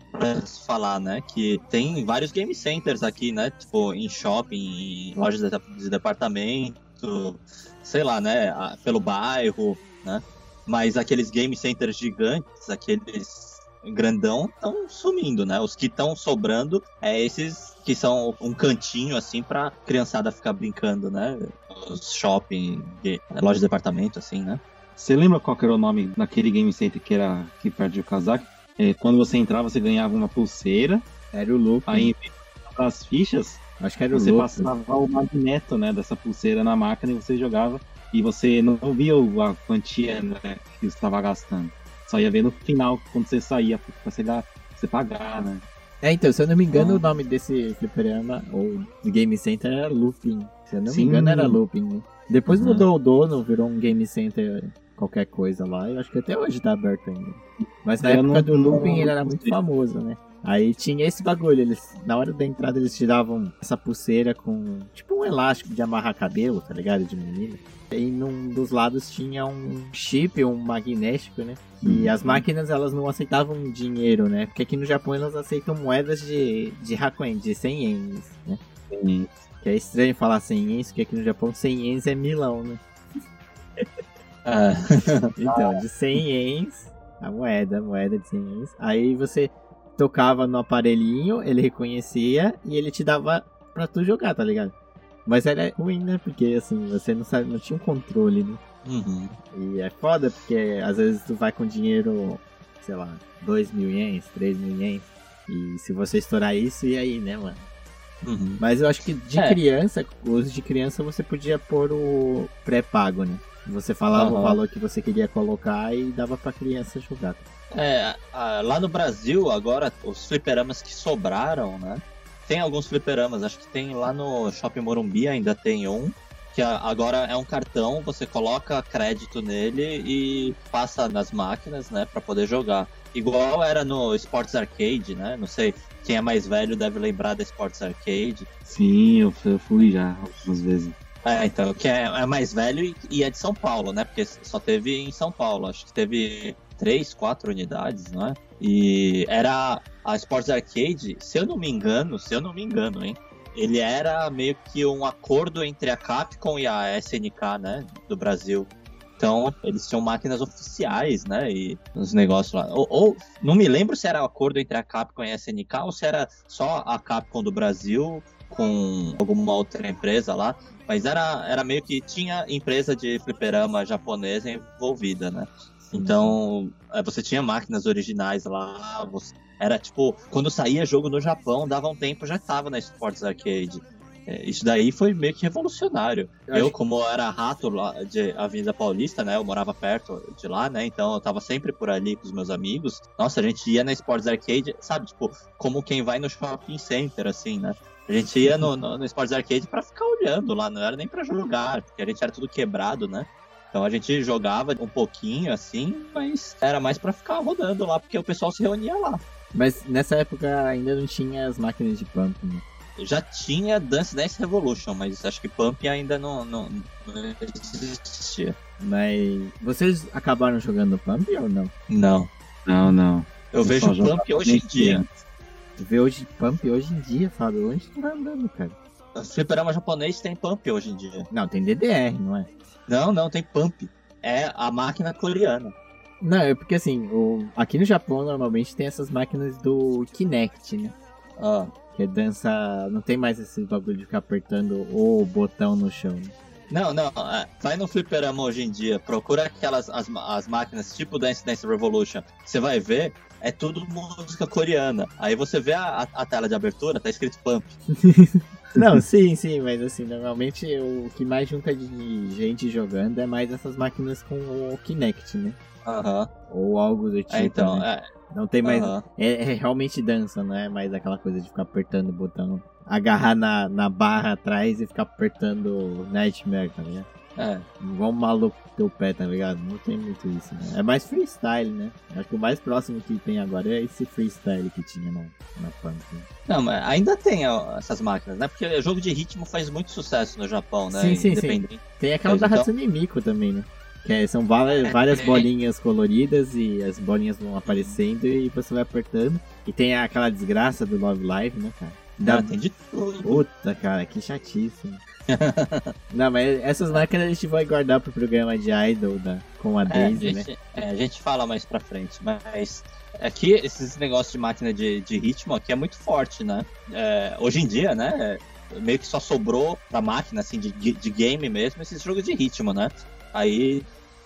se falar, né? Que tem vários game centers aqui, né? Tipo, em shopping, em lojas de departamento, sei lá, né? Pelo bairro, né? Mas aqueles game centers gigantes, aqueles grandão, estão sumindo, né? Os que estão sobrando é esses que são um cantinho, assim, pra criançada ficar brincando, né? Os shopping, loja de departamento, assim, né? Você lembra qual era o nome daquele game center que era que perdia o casaco? É, quando você entrava, você ganhava uma pulseira. Era o loop. Aí, as fichas, Acho que era você o passava o magneto, né, dessa pulseira na máquina e você jogava. E você não via a quantia né, que você estava gastando. Só ia ver no final, quando você saía, pra você, você pagar, né? É, então, se eu não me engano, ah. o nome desse fliperama, ou Game Center, era Looping. Se eu não Sim. me engano, era Looping. Né? Depois uhum. mudou o dono, virou um Game Center qualquer coisa lá. Eu acho que até hoje tá aberto ainda. Mas na eu época não, do Looping ele era muito famoso, né? Aí tinha esse bagulho, eles, na hora da entrada eles tiravam essa pulseira com tipo um elástico de amarrar cabelo, tá ligado? De menina. E num dos lados tinha um chip, um magnético, né? E uhum. as máquinas elas não aceitavam dinheiro, né? Porque aqui no Japão elas aceitam moedas de, de Hakuen, de 100 ienes, né? Sim. Que é estranho falar 100 ienes, porque aqui no Japão 100 ienes é milão, né? Ah. então, de 100 ienes, a moeda, a moeda de 100 ienes. Aí você tocava no aparelhinho, ele reconhecia e ele te dava pra tu jogar, tá ligado? Mas era ruim, né? Porque assim, você não sabe, não tinha um controle, né? Uhum. E é foda porque às vezes tu vai com dinheiro, sei lá, 2 mil ienes, 3 mil ienes. E se você estourar isso, e aí, né, mano? Uhum. Mas eu acho que de é. criança, os de criança você podia pôr o pré-pago, né? Você falava uhum. o valor que você queria colocar e dava pra criança jogar. É, lá no Brasil, agora, os fliperamas que sobraram, né? Tem alguns fliperamas, acho que tem lá no Shopping Morumbi ainda tem um, que agora é um cartão, você coloca crédito nele e passa nas máquinas, né, para poder jogar. Igual era no Sports Arcade, né? Não sei, quem é mais velho deve lembrar da Sports Arcade. Sim, eu fui já algumas vezes. É, então, que é, é mais velho e, é de São Paulo, né? Porque só teve em São Paulo. Acho que teve três, quatro unidades, não é? E era a Sports Arcade, se eu não me engano, se eu não me engano, hein? Ele era meio que um acordo entre a Capcom e a SNK, né? Do Brasil. Então, eles tinham máquinas oficiais, né? E os negócios lá. Ou, ou, não me lembro se era acordo entre a Capcom e a SNK ou se era só a Capcom do Brasil com alguma outra empresa lá. Mas era, era meio que tinha empresa de fliperama japonesa envolvida, né? Então, é, você tinha máquinas originais lá, você... era tipo, quando saía jogo no Japão, dava um tempo, já tava na Sports Arcade. É, isso daí foi meio que revolucionário. Eu, eu como era rato lá de Avenida Paulista, né? Eu morava perto de lá, né? Então eu tava sempre por ali com os meus amigos. Nossa, a gente ia na Sports Arcade, sabe? Tipo, como quem vai no shopping center, assim, né? A gente ia no, no, no Sports Arcade para ficar olhando lá, não era nem para jogar, porque a gente era tudo quebrado, né? Então a gente jogava um pouquinho assim, mas era mais para ficar rodando lá, porque o pessoal se reunia lá. Mas nessa época ainda não tinha as máquinas de pump, né? Já tinha Dance Dance Revolution, mas acho que Pump ainda não, não, não existia. Mas vocês acabaram jogando Pump ou não? Não. Não, não. Eu, Eu vejo Pump hoje em dia. Tu vê hoje Pump hoje em dia, Fábio? Onde tu tá andando, cara? Fliperama japonês tem Pump hoje em dia. Não, tem DDR, não é? Não, não, tem Pump. É a máquina coreana. Não, é porque assim, o... aqui no Japão normalmente tem essas máquinas do Kinect, né? Ah. Que é dança. Não tem mais esse bagulho de ficar apertando o botão no chão. Né? Não, não. É, vai no fliperama hoje em dia, procura aquelas as, as máquinas tipo Dance Dance Revolution. Você vai ver, é tudo música coreana. Aí você vê a, a, tela de abertura, tá escrito Pump. Não, sim, sim, mas assim, normalmente o que mais junta de gente jogando é mais essas máquinas com o Kinect, né? Aham. Ou algo do tipo. É, então, né? é. Não tem mais. É, é, realmente dança, não é mais aquela coisa de ficar apertando o botão. Agarrar na, na barra atrás e ficar apertando Nightmare, tá ligado? É. Igual um maluco teu pé, tá ligado? Não tem muito isso, né? É mais freestyle, né? Acho que o mais próximo que tem agora é esse freestyle que tinha no, na Punk. Né? Não, mas ainda tem ó, essas máquinas, né? Porque o jogo de ritmo faz muito sucesso no Japão, né? Sim, sim, sim. Tem aquela mas da então... Hatsune Miku também, né? É, são várias, várias bolinhas coloridas e as bolinhas vão aparecendo e você vai apertando. E tem aquela desgraça do Love Live, né, cara? Da... Ah, tem de tudo. Puta, cara, que chatíssimo. Não, mas essas máquinas a gente vai guardar pro programa de Idol da, com a Daisy, é, a gente, né? É, a gente fala mais pra frente, mas aqui esses negócios de máquina de, de ritmo aqui é muito forte, né? É, hoje em dia, né? Meio que só sobrou pra máquina, assim, de, de game mesmo, esses jogos de ritmo, né? Aí,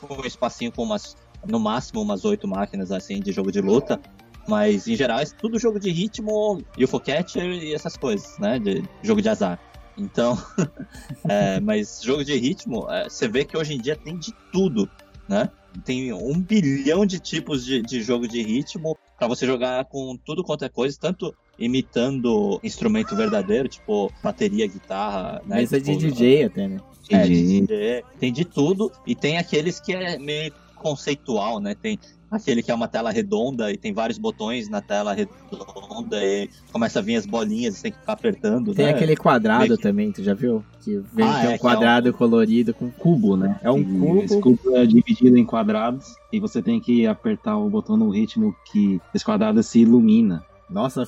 um espacinho com umas, no máximo, umas oito máquinas, assim, de jogo de luta. Mas, em geral, é tudo jogo de ritmo, UFO Catcher e essas coisas, né? De jogo de azar. Então, é, mas jogo de ritmo, é, você vê que hoje em dia tem de tudo, né? Tem um bilhão de tipos de, de jogo de ritmo para você jogar com tudo quanto é coisa, tanto imitando instrumento verdadeiro, tipo bateria, guitarra, né? Mas é tipo, de DJ até, né? É, de DJ. Tem de tudo, e tem aqueles que é meio conceitual, né? Tem aquele que é uma tela redonda e tem vários botões na tela redonda e começa a vir as bolinhas e você tem que ficar apertando. Tem né? aquele quadrado que... também, tu já viu? Que vem ah, é, um quadrado é um... colorido com cubo, né? É um cubo. Esse cubo é dividido em quadrados e você tem que apertar o botão no ritmo que esse quadrado se ilumina. Nossa,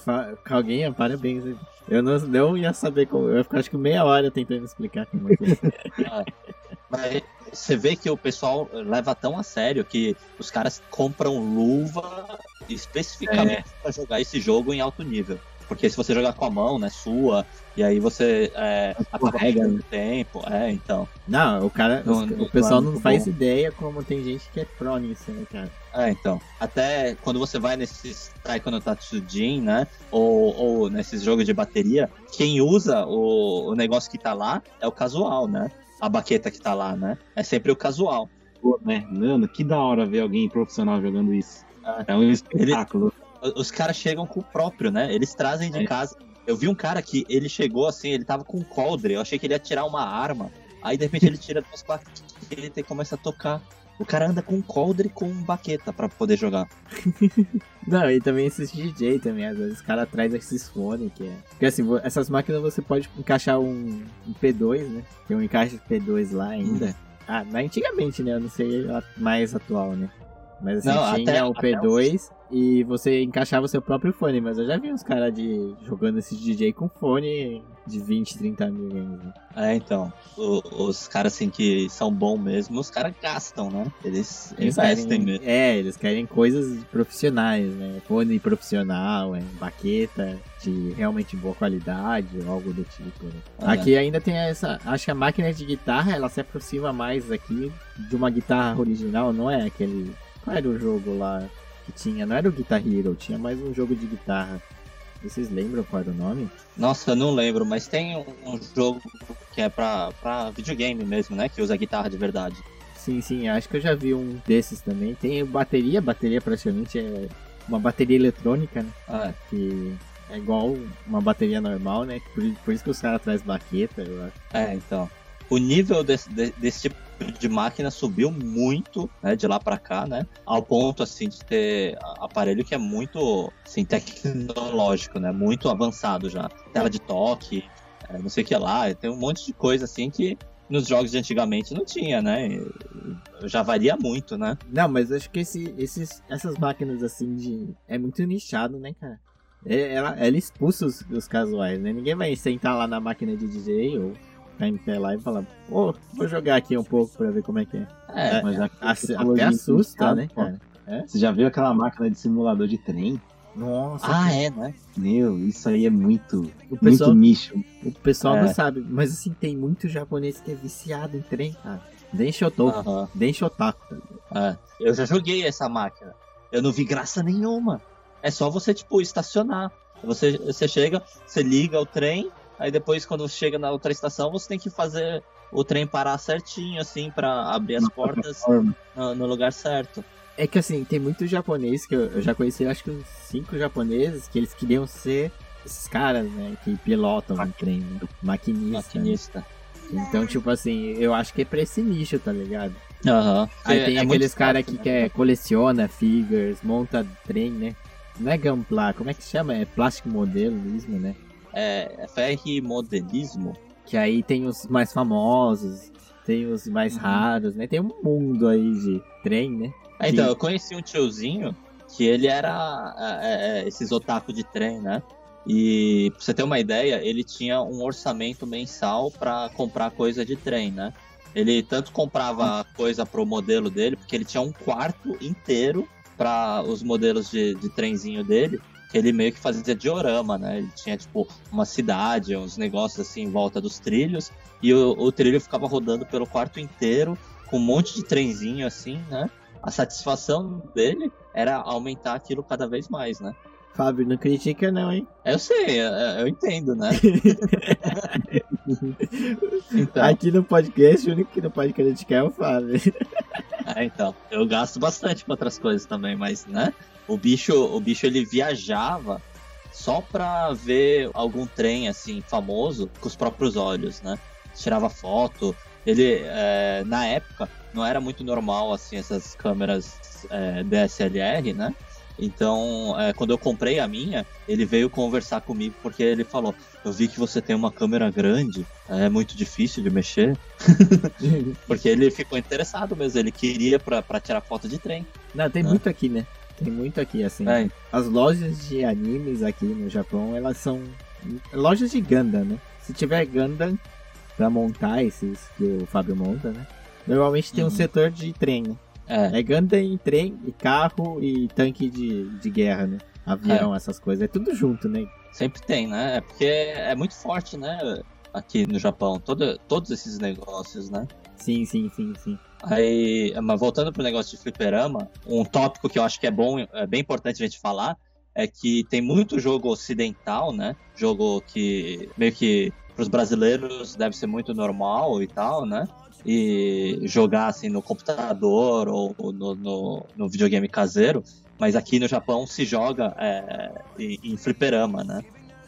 alguém, parabéns. Eu não, não ia saber como. Eu ia ficar acho que meia hora tentando explicar como é que é. Mas você vê que o pessoal leva tão a sério que os caras compram luva especificamente é. para jogar esse jogo em alto nível. Porque se você jogar com a mão, né, sua, e aí você é, no tempo. É, então. Não, o cara. No, o pessoal não faz bom. ideia como tem gente que é pró nisso, né, cara? É, então. Até quando você vai nesses no Tatsujin, né? Ou, ou nesses jogos de bateria, quem usa o, o negócio que tá lá é o casual, né? a baqueta que tá lá, né? É sempre o casual. Pô, né? Mano, que da hora ver alguém profissional jogando isso. É, é um espetáculo. Ele, os caras chegam com o próprio, né? Eles trazem de é. casa. Eu vi um cara que ele chegou assim, ele tava com um coldre. Eu achei que ele ia tirar uma arma. Aí de repente ele tira duas baquetas e começa a tocar. O cara anda com um coldre com baqueta para poder jogar. Não, e também esses DJ também, às vezes os caras trazem esses fones que é. Porque assim, essas máquinas você pode encaixar um, um P2, né? Tem um encaixe P2 lá ainda. Ah, mas antigamente, né? Eu não sei mais atual, né? Mas assim, não, tinha até, o P2 e você encaixava o seu próprio fone, mas eu já vi uns caras de jogando esse DJ com fone de 20, 30 mil games, né? É, então. O, os caras assim que são bons mesmo, os caras gastam, né? Eles, eles investem mesmo. É, eles querem coisas profissionais, né? Fone profissional, é, baqueta de realmente boa qualidade, algo do tipo. Né? É. Aqui ainda tem essa. Acho que a máquina de guitarra ela se aproxima mais aqui de uma guitarra original, não é aquele qual era o jogo lá que tinha? Não era o Guitar Hero, tinha mais um jogo de guitarra. Vocês lembram qual era o nome? Nossa, eu não lembro, mas tem um jogo que é pra, pra videogame mesmo, né? Que usa guitarra de verdade. Sim, sim, acho que eu já vi um desses também. Tem bateria, bateria praticamente é uma bateria eletrônica, né? Ah, é. Que é igual uma bateria normal, né? Por, por isso que os caras trazem baqueta, eu acho. É, então. O nível desse, desse tipo de máquina subiu muito, né, de lá para cá, né, ao ponto assim de ter aparelho que é muito, assim, tecnológico, né, muito avançado já, tela de toque, é, não sei o que lá, tem um monte de coisa assim que nos jogos de antigamente não tinha, né? Já varia muito, né? Não, mas acho que esse, esses, essas máquinas assim de. É muito nichado, né, cara? É, ela, ela expulsa os, os casuais, né? Ninguém vai sentar lá na máquina de DJ ou ficar em pé lá e falar, pô, vou jogar aqui um pouco pra ver como é que é. É, mas a, a, até assusta, né, cara? É? Você já viu aquela máquina de simulador de trem? Nossa. Ah, que... é, né? Meu, isso aí é muito, o pessoal, muito nicho. O pessoal é. não sabe, mas assim, tem muito japonês que é viciado em trem, cara. Nem Shotoku, uhum. nem Shotaku. É. Eu já joguei essa máquina. Eu não vi graça nenhuma. É só você, tipo, estacionar. Você, você chega, você liga o trem, Aí depois, quando chega na outra estação, você tem que fazer o trem parar certinho, assim, para abrir as portas no, no, lugar certo. É que assim, tem muito japonês que eu, eu já conheci, acho que uns cinco japoneses, que eles queriam ser esses caras, né, que pilotam o trem, né? maquinista. Maquinista. Né? Então, tipo assim, eu acho que é pra esse nicho, tá ligado? Aham. Aí É- tem é aqueles caras que né? quer, coleciona figures, monta trem, né? Não é Gunpla, como é que chama? É plástico modelismo, né? É, é FR modelismo. Que aí tem os mais famosos, tem os mais Uhum. raros, né? Tem um mundo aí de trem, né? É, então, eu conheci um tiozinho que ele era é, é, esses otaku de trem, né? E pra você ter uma ideia, ele tinha um orçamento mensal pra comprar coisa de trem, né? Ele tanto comprava coisa pro modelo dele, porque ele tinha um quarto inteiro para os modelos de, de trenzinho dele, que ele meio que fazia diorama, né? Ele tinha, tipo, uma cidade, uns negócios assim em volta dos trilhos, e o, o trilho ficava rodando pelo quarto inteiro, com um monte de trenzinho assim, né? A satisfação dele era aumentar aquilo cada vez mais, né? Fábio, não critica não, hein? Eu sei, eu, eu entendo, né? então, Aqui no podcast, o único que não pode criticar é o Fábio. é, então, eu gasto bastante com outras coisas também, mas, né? O bicho, o bicho ele viajava só pra ver algum trem assim famoso com os próprios olhos, né? Tirava foto. Ele, é, na época, não era muito normal assim essas câmeras é, DSLR, né? Então, é, quando eu comprei a minha, ele veio conversar comigo porque ele falou: Eu vi que você tem uma câmera grande, é muito difícil de mexer. Porque ele ficou interessado mesmo, ele queria pra, pra tirar foto de trem. Não, tem Né? muito aqui, né? Tem muito aqui, assim. É, As lojas de animes aqui no Japão, elas são lojas de Gundam, né? Se tiver Gundam pra montar esses que o Fábio monta, né? Normalmente tem um Uhum. setor de trem, né? é, É Gundam e trem, e carro e tanque de, de guerra, né? Avião, essas coisas. É tudo junto, né? sempre tem, né? É porque é muito forte, né? Aqui no Japão, todo, todos esses negócios, né? Sim, sim, sim, sim. Aí, mas voltando pro negócio de fliperama, um tópico que eu acho que é bom, é bem importante a gente falar, é que tem muito jogo ocidental, né? Jogo que meio que pros brasileiros deve ser muito normal e tal, né? E jogar assim no computador ou no, no, no videogame caseiro, mas aqui no Japão se joga é, em, em fliperama, né?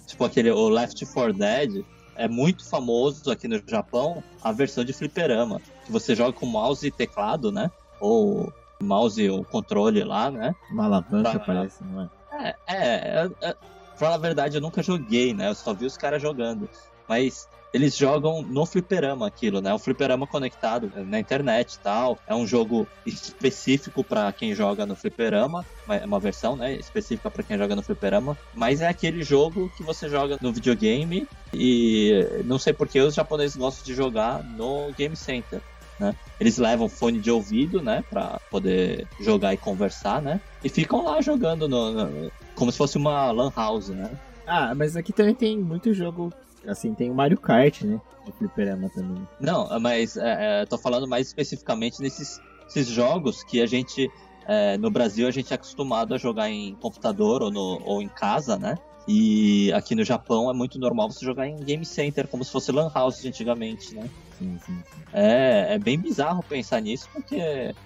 Tipo aquele o Left 4 Dead é muito famoso aqui no Japão a versão de fliperama que você joga com mouse e teclado, né? Ou mouse e o controle lá, né? Uma alavanca, Tá. parece, não é? É, é, é, é, pra falar a verdade, eu nunca joguei, né? Eu só vi os caras jogando. Mas eles jogam no fliperama aquilo, né? O fliperama conectado na internet e tal. É um jogo específico pra quem joga no fliperama. É uma versão, né? Específica pra quem joga no fliperama. Mas é aquele jogo que você joga no videogame. E não sei porque os japoneses gostam de jogar no Game Center. Né? Eles levam fone de ouvido, né, para poder jogar e conversar, né? E ficam lá jogando no, no- como se fosse uma lan house, né? Ah, mas aqui também tem muito jogo. Assim, tem o Mario Kart, né? De fliperama também. Não, mas é, é, tô falando mais especificamente nesses esses jogos que a gente é, no Brasil a gente é acostumado a jogar em computador ou, no, ou em casa, né? E aqui no Japão é muito normal você jogar em game center, como se fosse lan house antigamente, né? Sim, sim, sim. É, é bem bizarro pensar nisso, porque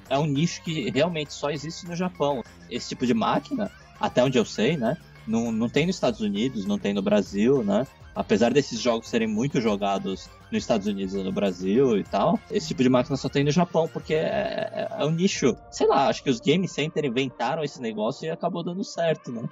é um nicho que realmente só existe no Japão. Esse tipo de máquina, até onde eu sei, né? Não, não tem nos Estados Unidos, não tem no Brasil, né? Apesar desses jogos serem muito jogados nos Estados Unidos e no Brasil e tal, esse tipo de máquina só tem no Japão, porque é, é- é um nicho. Sei lá, acho que os Game Center inventaram esse negócio e acabou dando certo, né?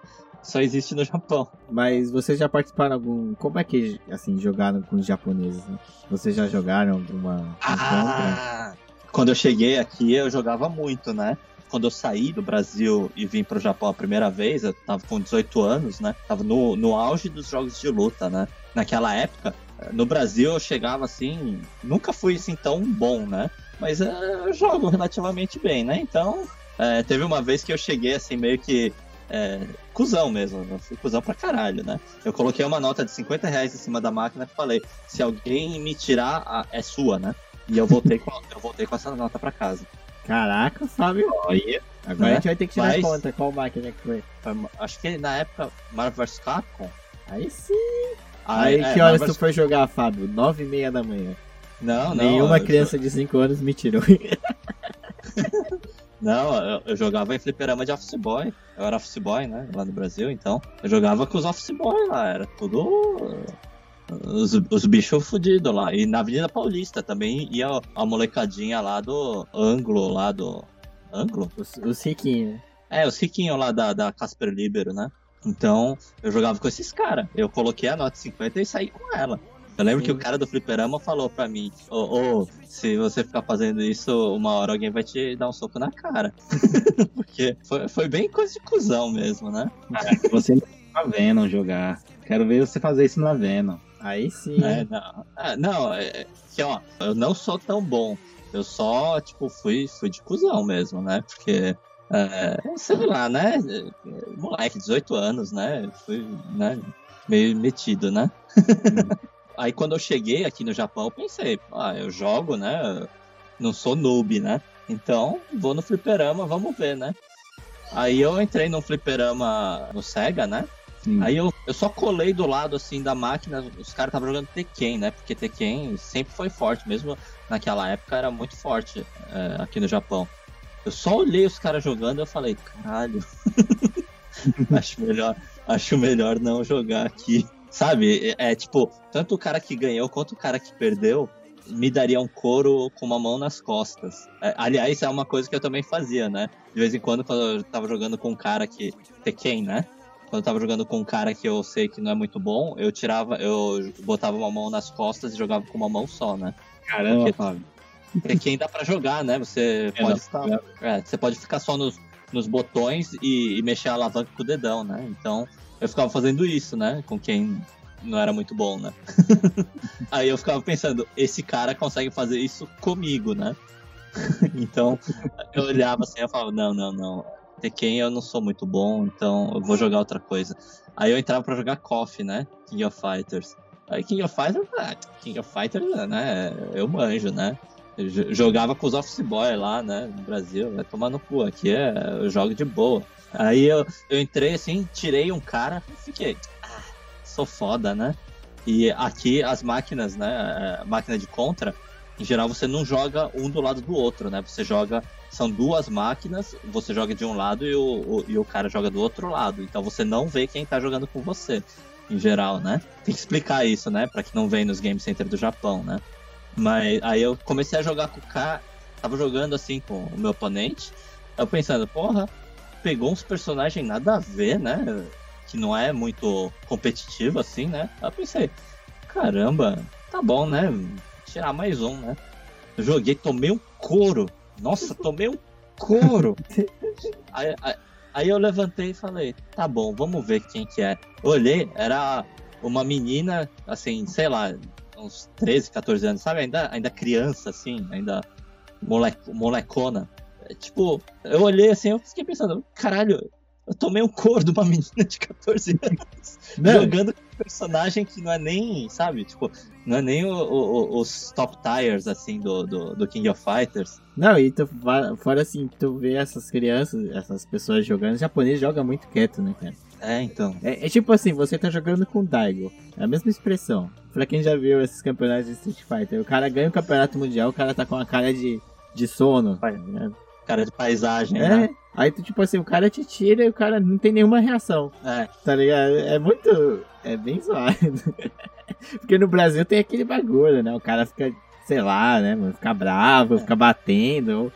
Só existe no Japão. Mas vocês já participaram algum. Como é que, assim, jogaram com os japoneses, né? Vocês já jogaram alguma? Ah, quando eu cheguei aqui, eu jogava muito, né? Quando eu saí do Brasil e vim pro Japão a primeira vez, eu tava com 18 anos, né? Tava no, no auge dos jogos de luta, né? Naquela época, no Brasil eu chegava assim, nunca fui assim tão bom, né? Mas eh, eu jogo relativamente bem, né? Então, eh, teve uma vez que eu cheguei assim, meio que é, cuzão mesmo, eu fui cuzão pra caralho, né? Eu coloquei uma nota de 50 reais em cima da máquina e falei, se alguém me tirar, a- é sua, né? E eu voltei com, eu voltei com essa nota pra casa. Caraca, Fábio. Aí, Agora Né? a gente vai ter que tirar Mas- conta. Qual máquina que foi? acho que na época, Marvel vs Capcom. Aí sim. Aí, Aí é, que horas Marvel tu foi jogar, Fábio? Nove e meia da manhã. Não, não. Nenhuma eu criança de 5 anos me tirou. Não, eu, eu jogava em fliperama de Office Boy. Eu era Office Boy, né? Lá no Brasil, então. Eu jogava com os Office Boy lá, era tudo. Os, os bichos fudidos lá. E na Avenida Paulista também ia a molecadinha lá do Anglo, lá do. Anglo? Os, os riquinhos, né? É, os riquinhos lá da, da Casper Libero, né? Então, eu jogava com esses caras. Eu coloquei a nota 50 e saí com ela. Eu lembro Sim. que o cara do fliperama falou pra mim: Ô, oh, oh, se você ficar fazendo isso, uma hora alguém vai te dar um soco na cara. Porque foi, foi bem coisa de cuzão mesmo, né? É, você não tá vendo jogar. Quero ver você fazer isso na Venom. Aí sim. É, não, é, não é, que, ó, eu não sou tão bom. Eu só, tipo, fui, fui de cuzão mesmo, né? Porque é, sei lá, né? Moleque, 18 anos, né? Fui, né? Meio metido, né? Aí quando eu cheguei aqui no Japão, eu pensei, ah, eu jogo, né? Não sou noob, né? Então, vou no fliperama, vamos ver, né? Aí eu entrei no fliperama no Sega, né? Sim. Aí eu, eu só colei do lado assim da máquina, os caras estavam jogando Tekken, né? Porque Tekken sempre foi forte, mesmo naquela época era muito forte é, aqui no Japão. Eu só olhei os caras jogando e eu falei, caralho, acho melhor, acho melhor não jogar aqui. Sabe? É, é, tipo, tanto o cara que ganhou quanto o cara que perdeu me daria um couro com uma mão nas costas. É, aliás, é uma coisa que eu também fazia, né? De vez em quando, quando eu tava jogando com um cara que. Tekken, né? Quando eu tava jogando com um cara que eu sei que não é muito bom, eu tirava, eu botava uma mão nas costas e jogava com uma mão só, né? Caramba, Porque, Fábio. Tekken dá pra jogar, né? Você é, pode ficar. É, você pode ficar só nos, nos botões e, e mexer a alavanca com o dedão, né? Então eu ficava fazendo isso, né? Com quem não era muito bom, né? Aí eu ficava pensando, esse cara consegue fazer isso comigo, né? então eu olhava assim e falava, não, não, não. Tekken eu não sou muito bom, então eu vou jogar outra coisa. Aí eu entrava para jogar KOF, né? King of Fighters. Aí King of Fighters, ah, King of Fighters, né? Eu manjo, né? Eu jogava com os Office Boy lá, né? No Brasil, vai tomar no cu. Aqui é, eu jogo de boa. Aí eu, eu entrei assim, tirei um cara e fiquei. Ah, sou foda, né? E aqui as máquinas, né? A máquina de contra, em geral você não joga um do lado do outro, né? Você joga. São duas máquinas, você joga de um lado e o, o, e o cara joga do outro lado. Então você não vê quem tá jogando com você, em geral, né? Tem que explicar isso, né? Pra quem não vem nos Game Center do Japão, né? Mas aí eu comecei a jogar com o cara. Tava jogando assim com o meu oponente. Eu pensando, porra, pegou uns personagens nada a ver, né? Que não é muito competitivo assim, né? Eu pensei, caramba, tá bom, né? Tirar mais um, né? Eu joguei, tomei um couro. Nossa, tomei um couro. aí, aí, aí, eu levantei e falei, tá bom, vamos ver quem que é. Olhei, era uma menina, assim, sei lá, uns 13, 14 anos, sabe? Ainda, ainda criança, assim, ainda mole, molecona. Tipo, eu olhei assim, eu fiquei pensando, caralho, eu tomei um cor de uma menina de 14 anos jogando com um personagem que não é nem, sabe, tipo, não é nem o, o, os top tires, assim, do, do, do, King of Fighters. Não, e tu, fora assim, tu vê essas crianças, essas pessoas jogando, o japonês joga muito quieto, né, cara? É, então. É, é, tipo assim, você tá jogando com o Daigo. É a mesma expressão. Pra quem já viu esses campeonatos de Street Fighter, o cara ganha o campeonato mundial, o cara tá com a cara de, de sono. Tá cara de paisagem, é. né? Aí, tipo assim, o cara te tira e o cara não tem nenhuma reação. É. Tá ligado? É muito. É bem zoado. Porque no Brasil tem aquele bagulho, né? O cara fica, sei lá, né, mano? Fica bravo, é. fica batendo.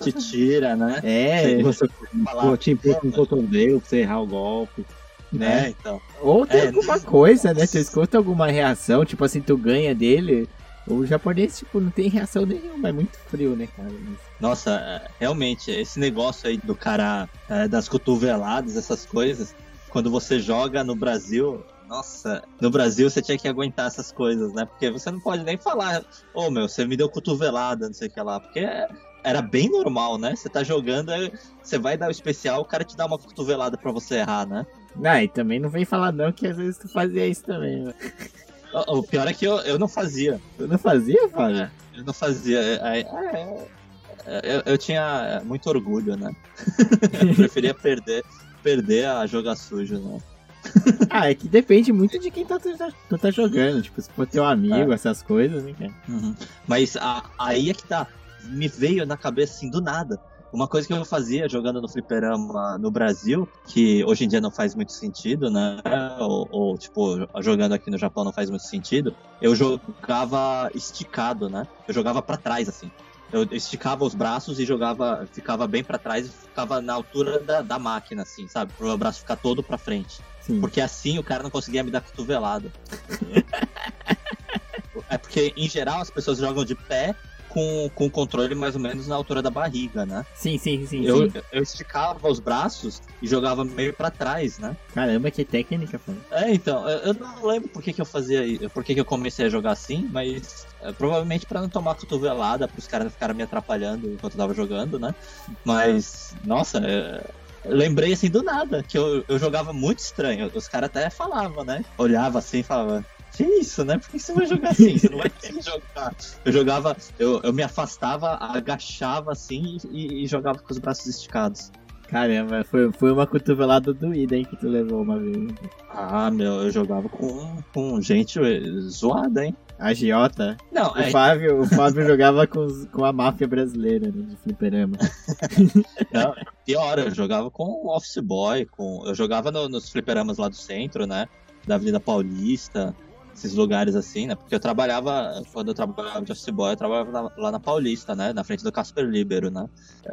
Te tira, né? É. Você falar, te com o cotovelo pra você errar o golpe. Né? É, então. Ou tem é, alguma coisa, né? Tu escuta alguma reação, tipo assim, tu ganha dele, o japonês, tipo, não tem reação nenhuma, é muito frio, né, cara? Nossa, é, realmente, esse negócio aí do cara é, das cotoveladas, essas coisas, quando você joga no Brasil, nossa, no Brasil você tinha que aguentar essas coisas, né? Porque você não pode nem falar, ô oh, meu, você me deu cotovelada, não sei o que lá, porque era bem normal, né? Você tá jogando, você vai dar o especial, o cara te dá uma cotovelada pra você errar, né? Não, e também não vem falar não que às vezes tu fazia isso também, né? O pior é que eu, eu não fazia. Eu não fazia, Fábio? É, eu não fazia. É, eu, eu, tinha muito orgulho, né? eu preferia perder, perder a jogar sujo, né? ah, é que depende muito de quem tá, tu, tá, tu tá jogando. Tipo, se for teu amigo, é. essas coisas, né, cara? Uhum. Mas a, aí é que tá. me veio na cabeça assim do nada. Uma coisa que eu fazia jogando no fliperama no Brasil, que hoje em dia não faz muito sentido, né? Ou, ou, tipo, jogando aqui no Japão não faz muito sentido. Eu jogava esticado, né? Eu jogava para trás, assim. Eu esticava os braços e jogava, ficava bem para trás e ficava na altura da, da máquina, assim, sabe? Pro meu braço ficar todo para frente. Sim. Porque assim o cara não conseguia me dar cotovelada. é porque, em geral, as pessoas jogam de pé com, com o controle mais ou menos na altura da barriga, né? Sim, sim, sim. Eu, sim. eu esticava os braços e jogava meio para trás, né? Caramba, que técnica, pô. É, então, eu, eu não lembro por que, que eu fazia, por que, que eu comecei a jogar assim, mas é, provavelmente para não tomar cotovelada, para os caras ficarem me atrapalhando enquanto eu tava jogando, né? Mas, nossa, é, lembrei assim do nada, que eu, eu jogava muito estranho. Os caras até falavam, né? Olhava assim e falava, que isso, né? Por que você vai jogar assim? Você não vai que jogar. Eu jogava, eu, eu me afastava, agachava assim e, e, jogava com os braços esticados. Caramba, foi, foi uma cotovelada doída, hein, que tu levou uma vez. Ah, meu, eu jogava com, com gente zoada, hein? Agiota? Não, o é... Fábio, o Fábio jogava com, com a máfia brasileira, né, de fliperama. Não, pior, eu jogava com o Office Boy, com, eu jogava no, nos fliperamas lá do centro, né? Da Avenida Paulista esses lugares assim, né? Porque eu trabalhava, quando eu trabalhava de office boy, eu trabalhava lá na Paulista, né? Na frente do Casper Libero, né?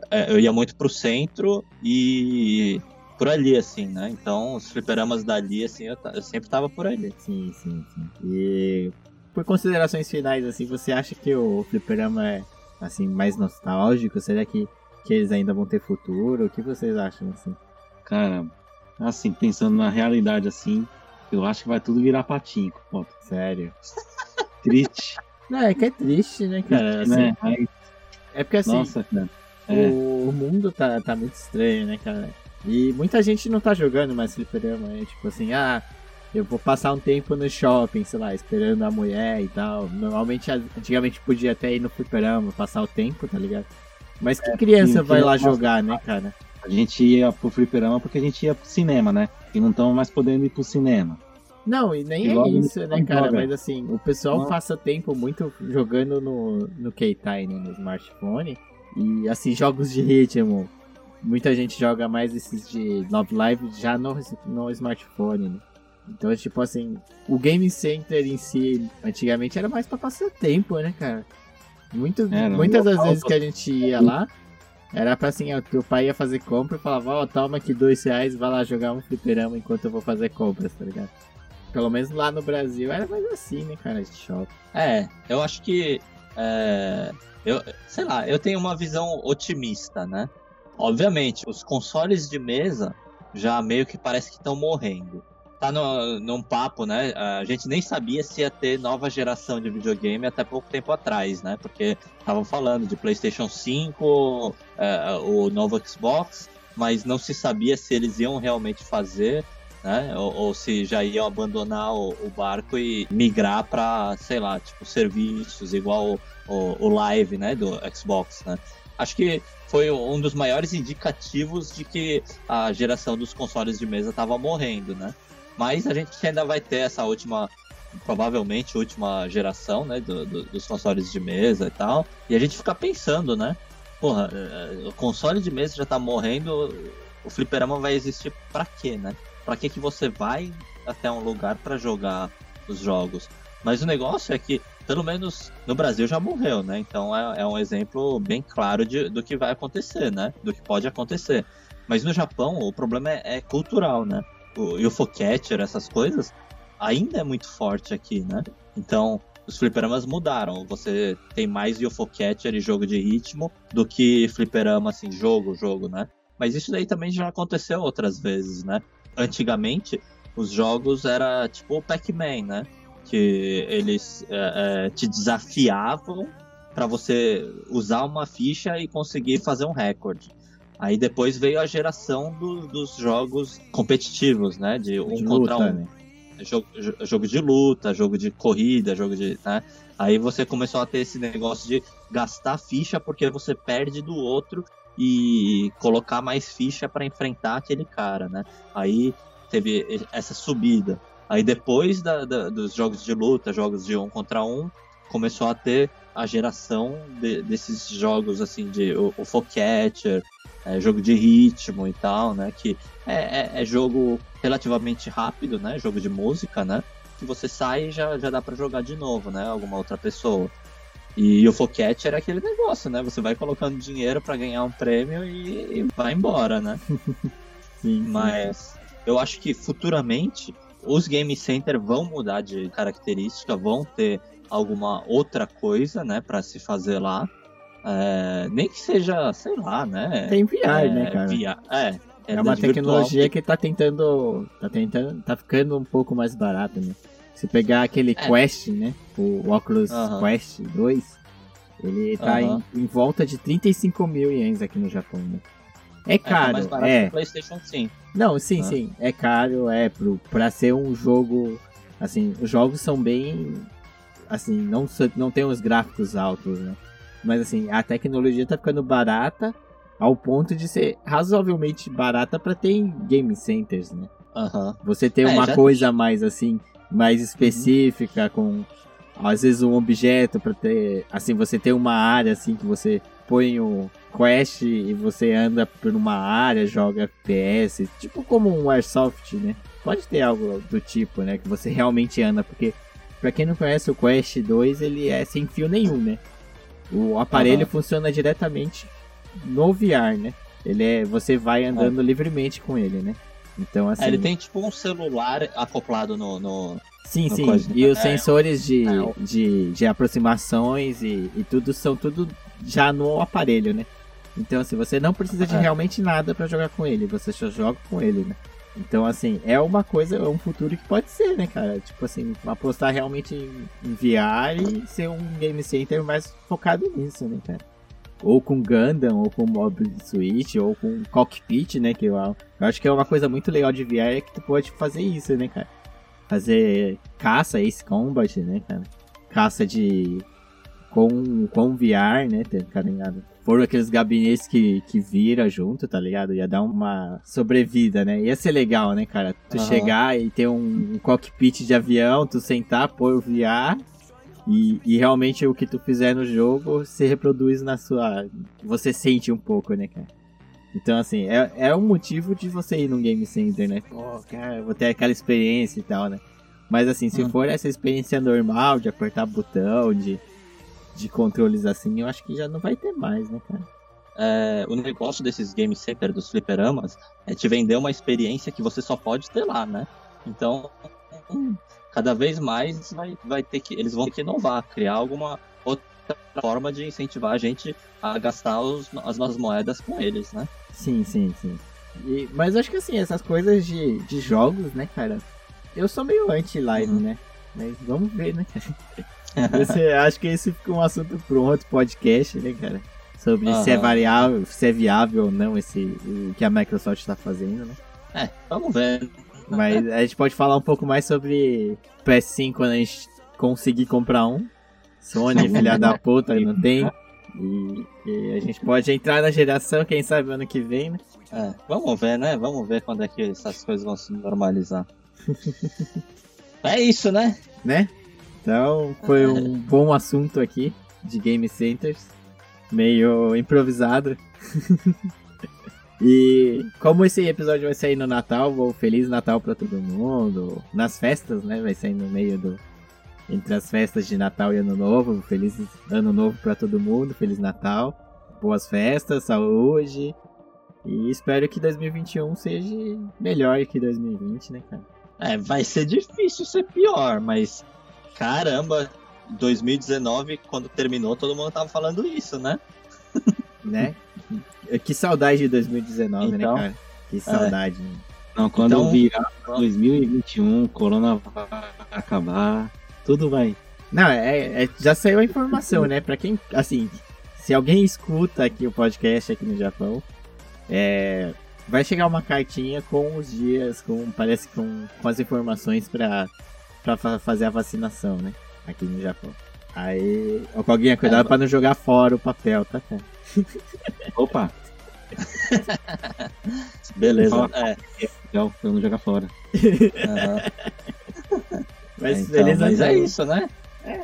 É, eu ia muito pro centro e por ali, assim, né? Então, os fliperamas dali, assim, eu, eu sempre tava por ali. Sim, sim, sim. E por considerações finais, assim, você acha que o fliperama é, assim, mais nostálgico? Será que, que eles ainda vão ter futuro? O que vocês acham, assim? Cara, assim, pensando na realidade, assim, eu acho que vai tudo virar patinco, pô. Sério. Triste. Não, é que é triste, né, cara? Assim, né? Mas... É porque assim. Nossa, cara. É. O mundo tá, tá muito estranho, né, cara? E muita gente não tá jogando mais fliperama, né? Tipo assim, ah, eu vou passar um tempo no shopping, sei lá, esperando a mulher e tal. Normalmente, antigamente podia até ir no fliperama, passar o tempo, tá ligado? Mas que é, criança sim, vai lá jogar, né, cara? A gente ia pro fliperama porque a gente ia pro cinema, né? E não estão mais podendo ir pro cinema. Não, e nem e é isso, né, cara? Joga. Mas assim, o pessoal não. passa tempo muito jogando no, no Keitai, né, no smartphone. E assim, jogos de ritmo. Muita gente joga mais esses de Love Live já no, no smartphone, né? Então, tipo assim, o Game Center em si, antigamente era mais pra passar tempo, né, cara? Muito, é, muitas das vezes que a gente ia lá, era pra assim, o teu pai ia fazer compra e falava, ó, oh, toma aqui dois reais, vai lá jogar um fliperama enquanto eu vou fazer compras, tá ligado? Pelo menos lá no Brasil era mais assim, né, cara, de shopping. É, eu acho que. É, eu, sei lá, eu tenho uma visão otimista, né? Obviamente, os consoles de mesa já meio que parece que estão morrendo tá no, num papo, né? A gente nem sabia se ia ter nova geração de videogame até pouco tempo atrás, né? Porque estavam falando de PlayStation 5, é, o novo Xbox, mas não se sabia se eles iam realmente fazer. Né? Ou, ou se já iam abandonar o, o barco e migrar para, sei lá, tipo serviços igual o, o, o Live, né, do Xbox, né? Acho que foi um dos maiores indicativos de que a geração dos consoles de mesa estava morrendo, né? Mas a gente ainda vai ter essa última, provavelmente última geração, né, do, do, dos consoles de mesa e tal. E a gente fica pensando, né? Porra, é, o console de mesa já tá morrendo, o fliperama vai existir para quê, né? Para que que você vai até um lugar para jogar os jogos? Mas o negócio é que, pelo menos no Brasil já morreu, né? Então é, é um exemplo bem claro de, do que vai acontecer, né? Do que pode acontecer. Mas no Japão o problema é, é cultural, né? O UFO Catcher, essas coisas, ainda é muito forte aqui, né? Então, os fliperamas mudaram. Você tem mais UFO Catcher e jogo de ritmo do que fliperama, assim, jogo, jogo, né? Mas isso daí também já aconteceu outras vezes, né? Antigamente, os jogos era tipo o Pac-Man, né? Que eles é, é, te desafiavam para você usar uma ficha e conseguir fazer um recorde. Aí depois veio a geração do, dos jogos competitivos, né? De um de contra luta, um. Né? Jogo, jogo de luta, jogo de corrida, jogo de. Né? Aí você começou a ter esse negócio de gastar ficha porque você perde do outro e colocar mais ficha para enfrentar aquele cara, né? Aí teve essa subida. Aí depois da, da, dos jogos de luta, jogos de um contra um, começou a ter a geração de, desses jogos assim de o, o Focatcher, é, jogo de ritmo e tal, né? Que é, é, é, jogo relativamente rápido, né? Jogo de música, né? Que você sai e já, já dá para jogar de novo, né? Alguma outra pessoa. E o Focatcher é aquele negócio, né? Você vai colocando dinheiro para ganhar um prêmio e, e vai embora, né? Sim, Mas eu acho que futuramente os game center vão mudar de característica, vão ter alguma outra coisa, né, para se fazer lá. É, nem que seja, sei lá, né? Tem VR, é, né, cara? VR, é, é uma tecnologia que tá tentando, tá tentando, tá ficando um pouco mais barata, né? Se pegar aquele É. Quest, né? O Oculus Aham. Quest 2, ele tá Aham. em, em volta de 35 mil ienes aqui no Japão, né? É É, tá caro, é. que o PlayStation 5. Não, sim, Ah. sim. É caro, é pro, pra ser um jogo. Assim, os jogos são bem. Assim, não, não tem os gráficos altos, né? Mas assim, a tecnologia tá ficando barata ao ponto de ser razoavelmente barata pra ter em game centers, né? Aham. Você ter É, uma coisa mais assim, mais específica, com às vezes um objeto pra ter. Assim, você ter uma área assim que você põe o quest e você anda por uma área, joga FPS, tipo como um Airsoft, né? Pode ter algo do tipo, né? Que você realmente anda, porque pra quem não conhece o Quest 2, ele é sem fio nenhum, né? O aparelho Aham. funciona diretamente no VR, né? Ele é, você vai andando livremente com ele, né? Então assim, É, ele tem tipo um celular acoplado no. no... Sim, Uma sim. coisa, E os é, sensores de, é, o- de, de aproximações e, e tudo são tudo já no aparelho, né? Então, assim, você não precisa de É. realmente nada pra jogar com ele, você só joga com ele, né? Então, assim, é uma coisa, é um futuro que pode ser, né, cara? Tipo assim, apostar realmente em, VR e ser um game center mais focado nisso, né, cara? Ou com Gundam, ou com Mobile Switch, ou com Cockpit, né? Que eu, eu acho que é uma coisa muito legal de VR é que tu pode fazer isso, né, cara? fazer caça, Ace Combat, né, cara? Caça de. com, com VR, né, tá ligado? Foram aqueles gabinetes que, que vira junto, tá ligado? Ia dar uma sobrevida, né? Ia ser legal, né, cara? Tu Aham. chegar e ter um, um cockpit de avião, tu sentar, pôr o VR e, e realmente o que tu fizer no jogo se reproduz na sua. Você sente um pouco, né, cara? Então, assim, é, é um motivo de você ir num game center, né? Pô, cara, vou ter aquela experiência e tal, né? Mas, assim, se Hum. for essa experiência normal de apertar botão, de, de controles assim, eu acho que já não vai ter mais, né, cara? É, o negócio desses game center dos fliperamas é te vender uma experiência que você só pode ter lá, né? Então, cada vez mais vai, vai ter que. Eles vão ter que inovar, criar alguma outra forma de incentivar a gente a gastar os- as nossas moedas com eles, né? Sim, sim, sim. E- mas acho que, assim, essas coisas de, de jogos, né, cara? Eu sou meio anti-live, Uhum. né? Mas vamos ver, né, cara? Esse- acho que esse fica um assunto para um outro podcast, né, cara? Sobre se é variável, se é viável ou não esse o que a Microsoft está fazendo, né? É, vamos ver. Mas a gente pode falar um pouco mais sobre PS5 quando a gente conseguir comprar um. Sony, filha da puta, não tem. E, e a gente pode entrar na geração, quem sabe ano que vem, né? É, vamos ver, né? Vamos ver quando é que essas coisas vão se normalizar. é isso, né? né? Então foi um bom assunto aqui de Game Centers, meio improvisado. e como esse episódio vai sair no Natal, vou feliz Natal pra todo mundo. Nas festas, né? Vai sair no meio do entre as festas de Natal e Ano Novo. Feliz Ano Novo pra todo mundo, feliz Natal. Boas festas, saúde. E espero que 2021 seja melhor que 2020, né, cara? É, vai ser difícil ser pior, mas caramba, 2019, quando terminou, todo mundo tava falando isso, né? né? Que saudade de 2019, Então, né, cara? Que saudade. né? Não, quando Então- virar 2021, Corona vai acabar, tudo vai. Não, é, é- já saiu a informação, né? Pra quem, assim, se alguém escuta aqui o podcast aqui no Japão, é, vai chegar uma cartinha com os dias, com parece com, com as informações pra, pra fa- fazer a vacinação, né? Aqui no Japão. Aí, ó, alguém cuidado É, pra não jogar fora o papel, tá? Opa, Beleza. Fala. É, então, pra não jogar fora. aham. Mas Então, beleza, mas é então. isso, né?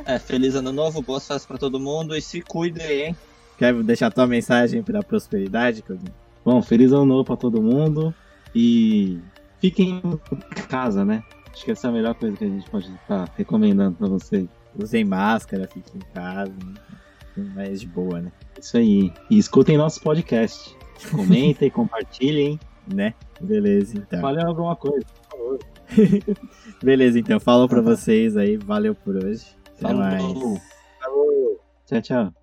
É, feliz ano novo, boas festas pra todo mundo e se cuidem, hein? Quer deixar tua mensagem pra prosperidade, Claudinho? Bom, feliz ano novo pra todo mundo e fiquem em casa, né? Acho que essa é a melhor coisa que a gente pode estar recomendando pra vocês. Usem máscara, fiquem em casa, né? mais de boa, né? Isso aí. E escutem nosso podcast. Comentem, compartilhem. Né? Beleza, então. Valeu alguma coisa, por favor. Beleza, então. Falou pra vocês aí. Valeu por hoje. Até Falou. mais. Tchau, tchau.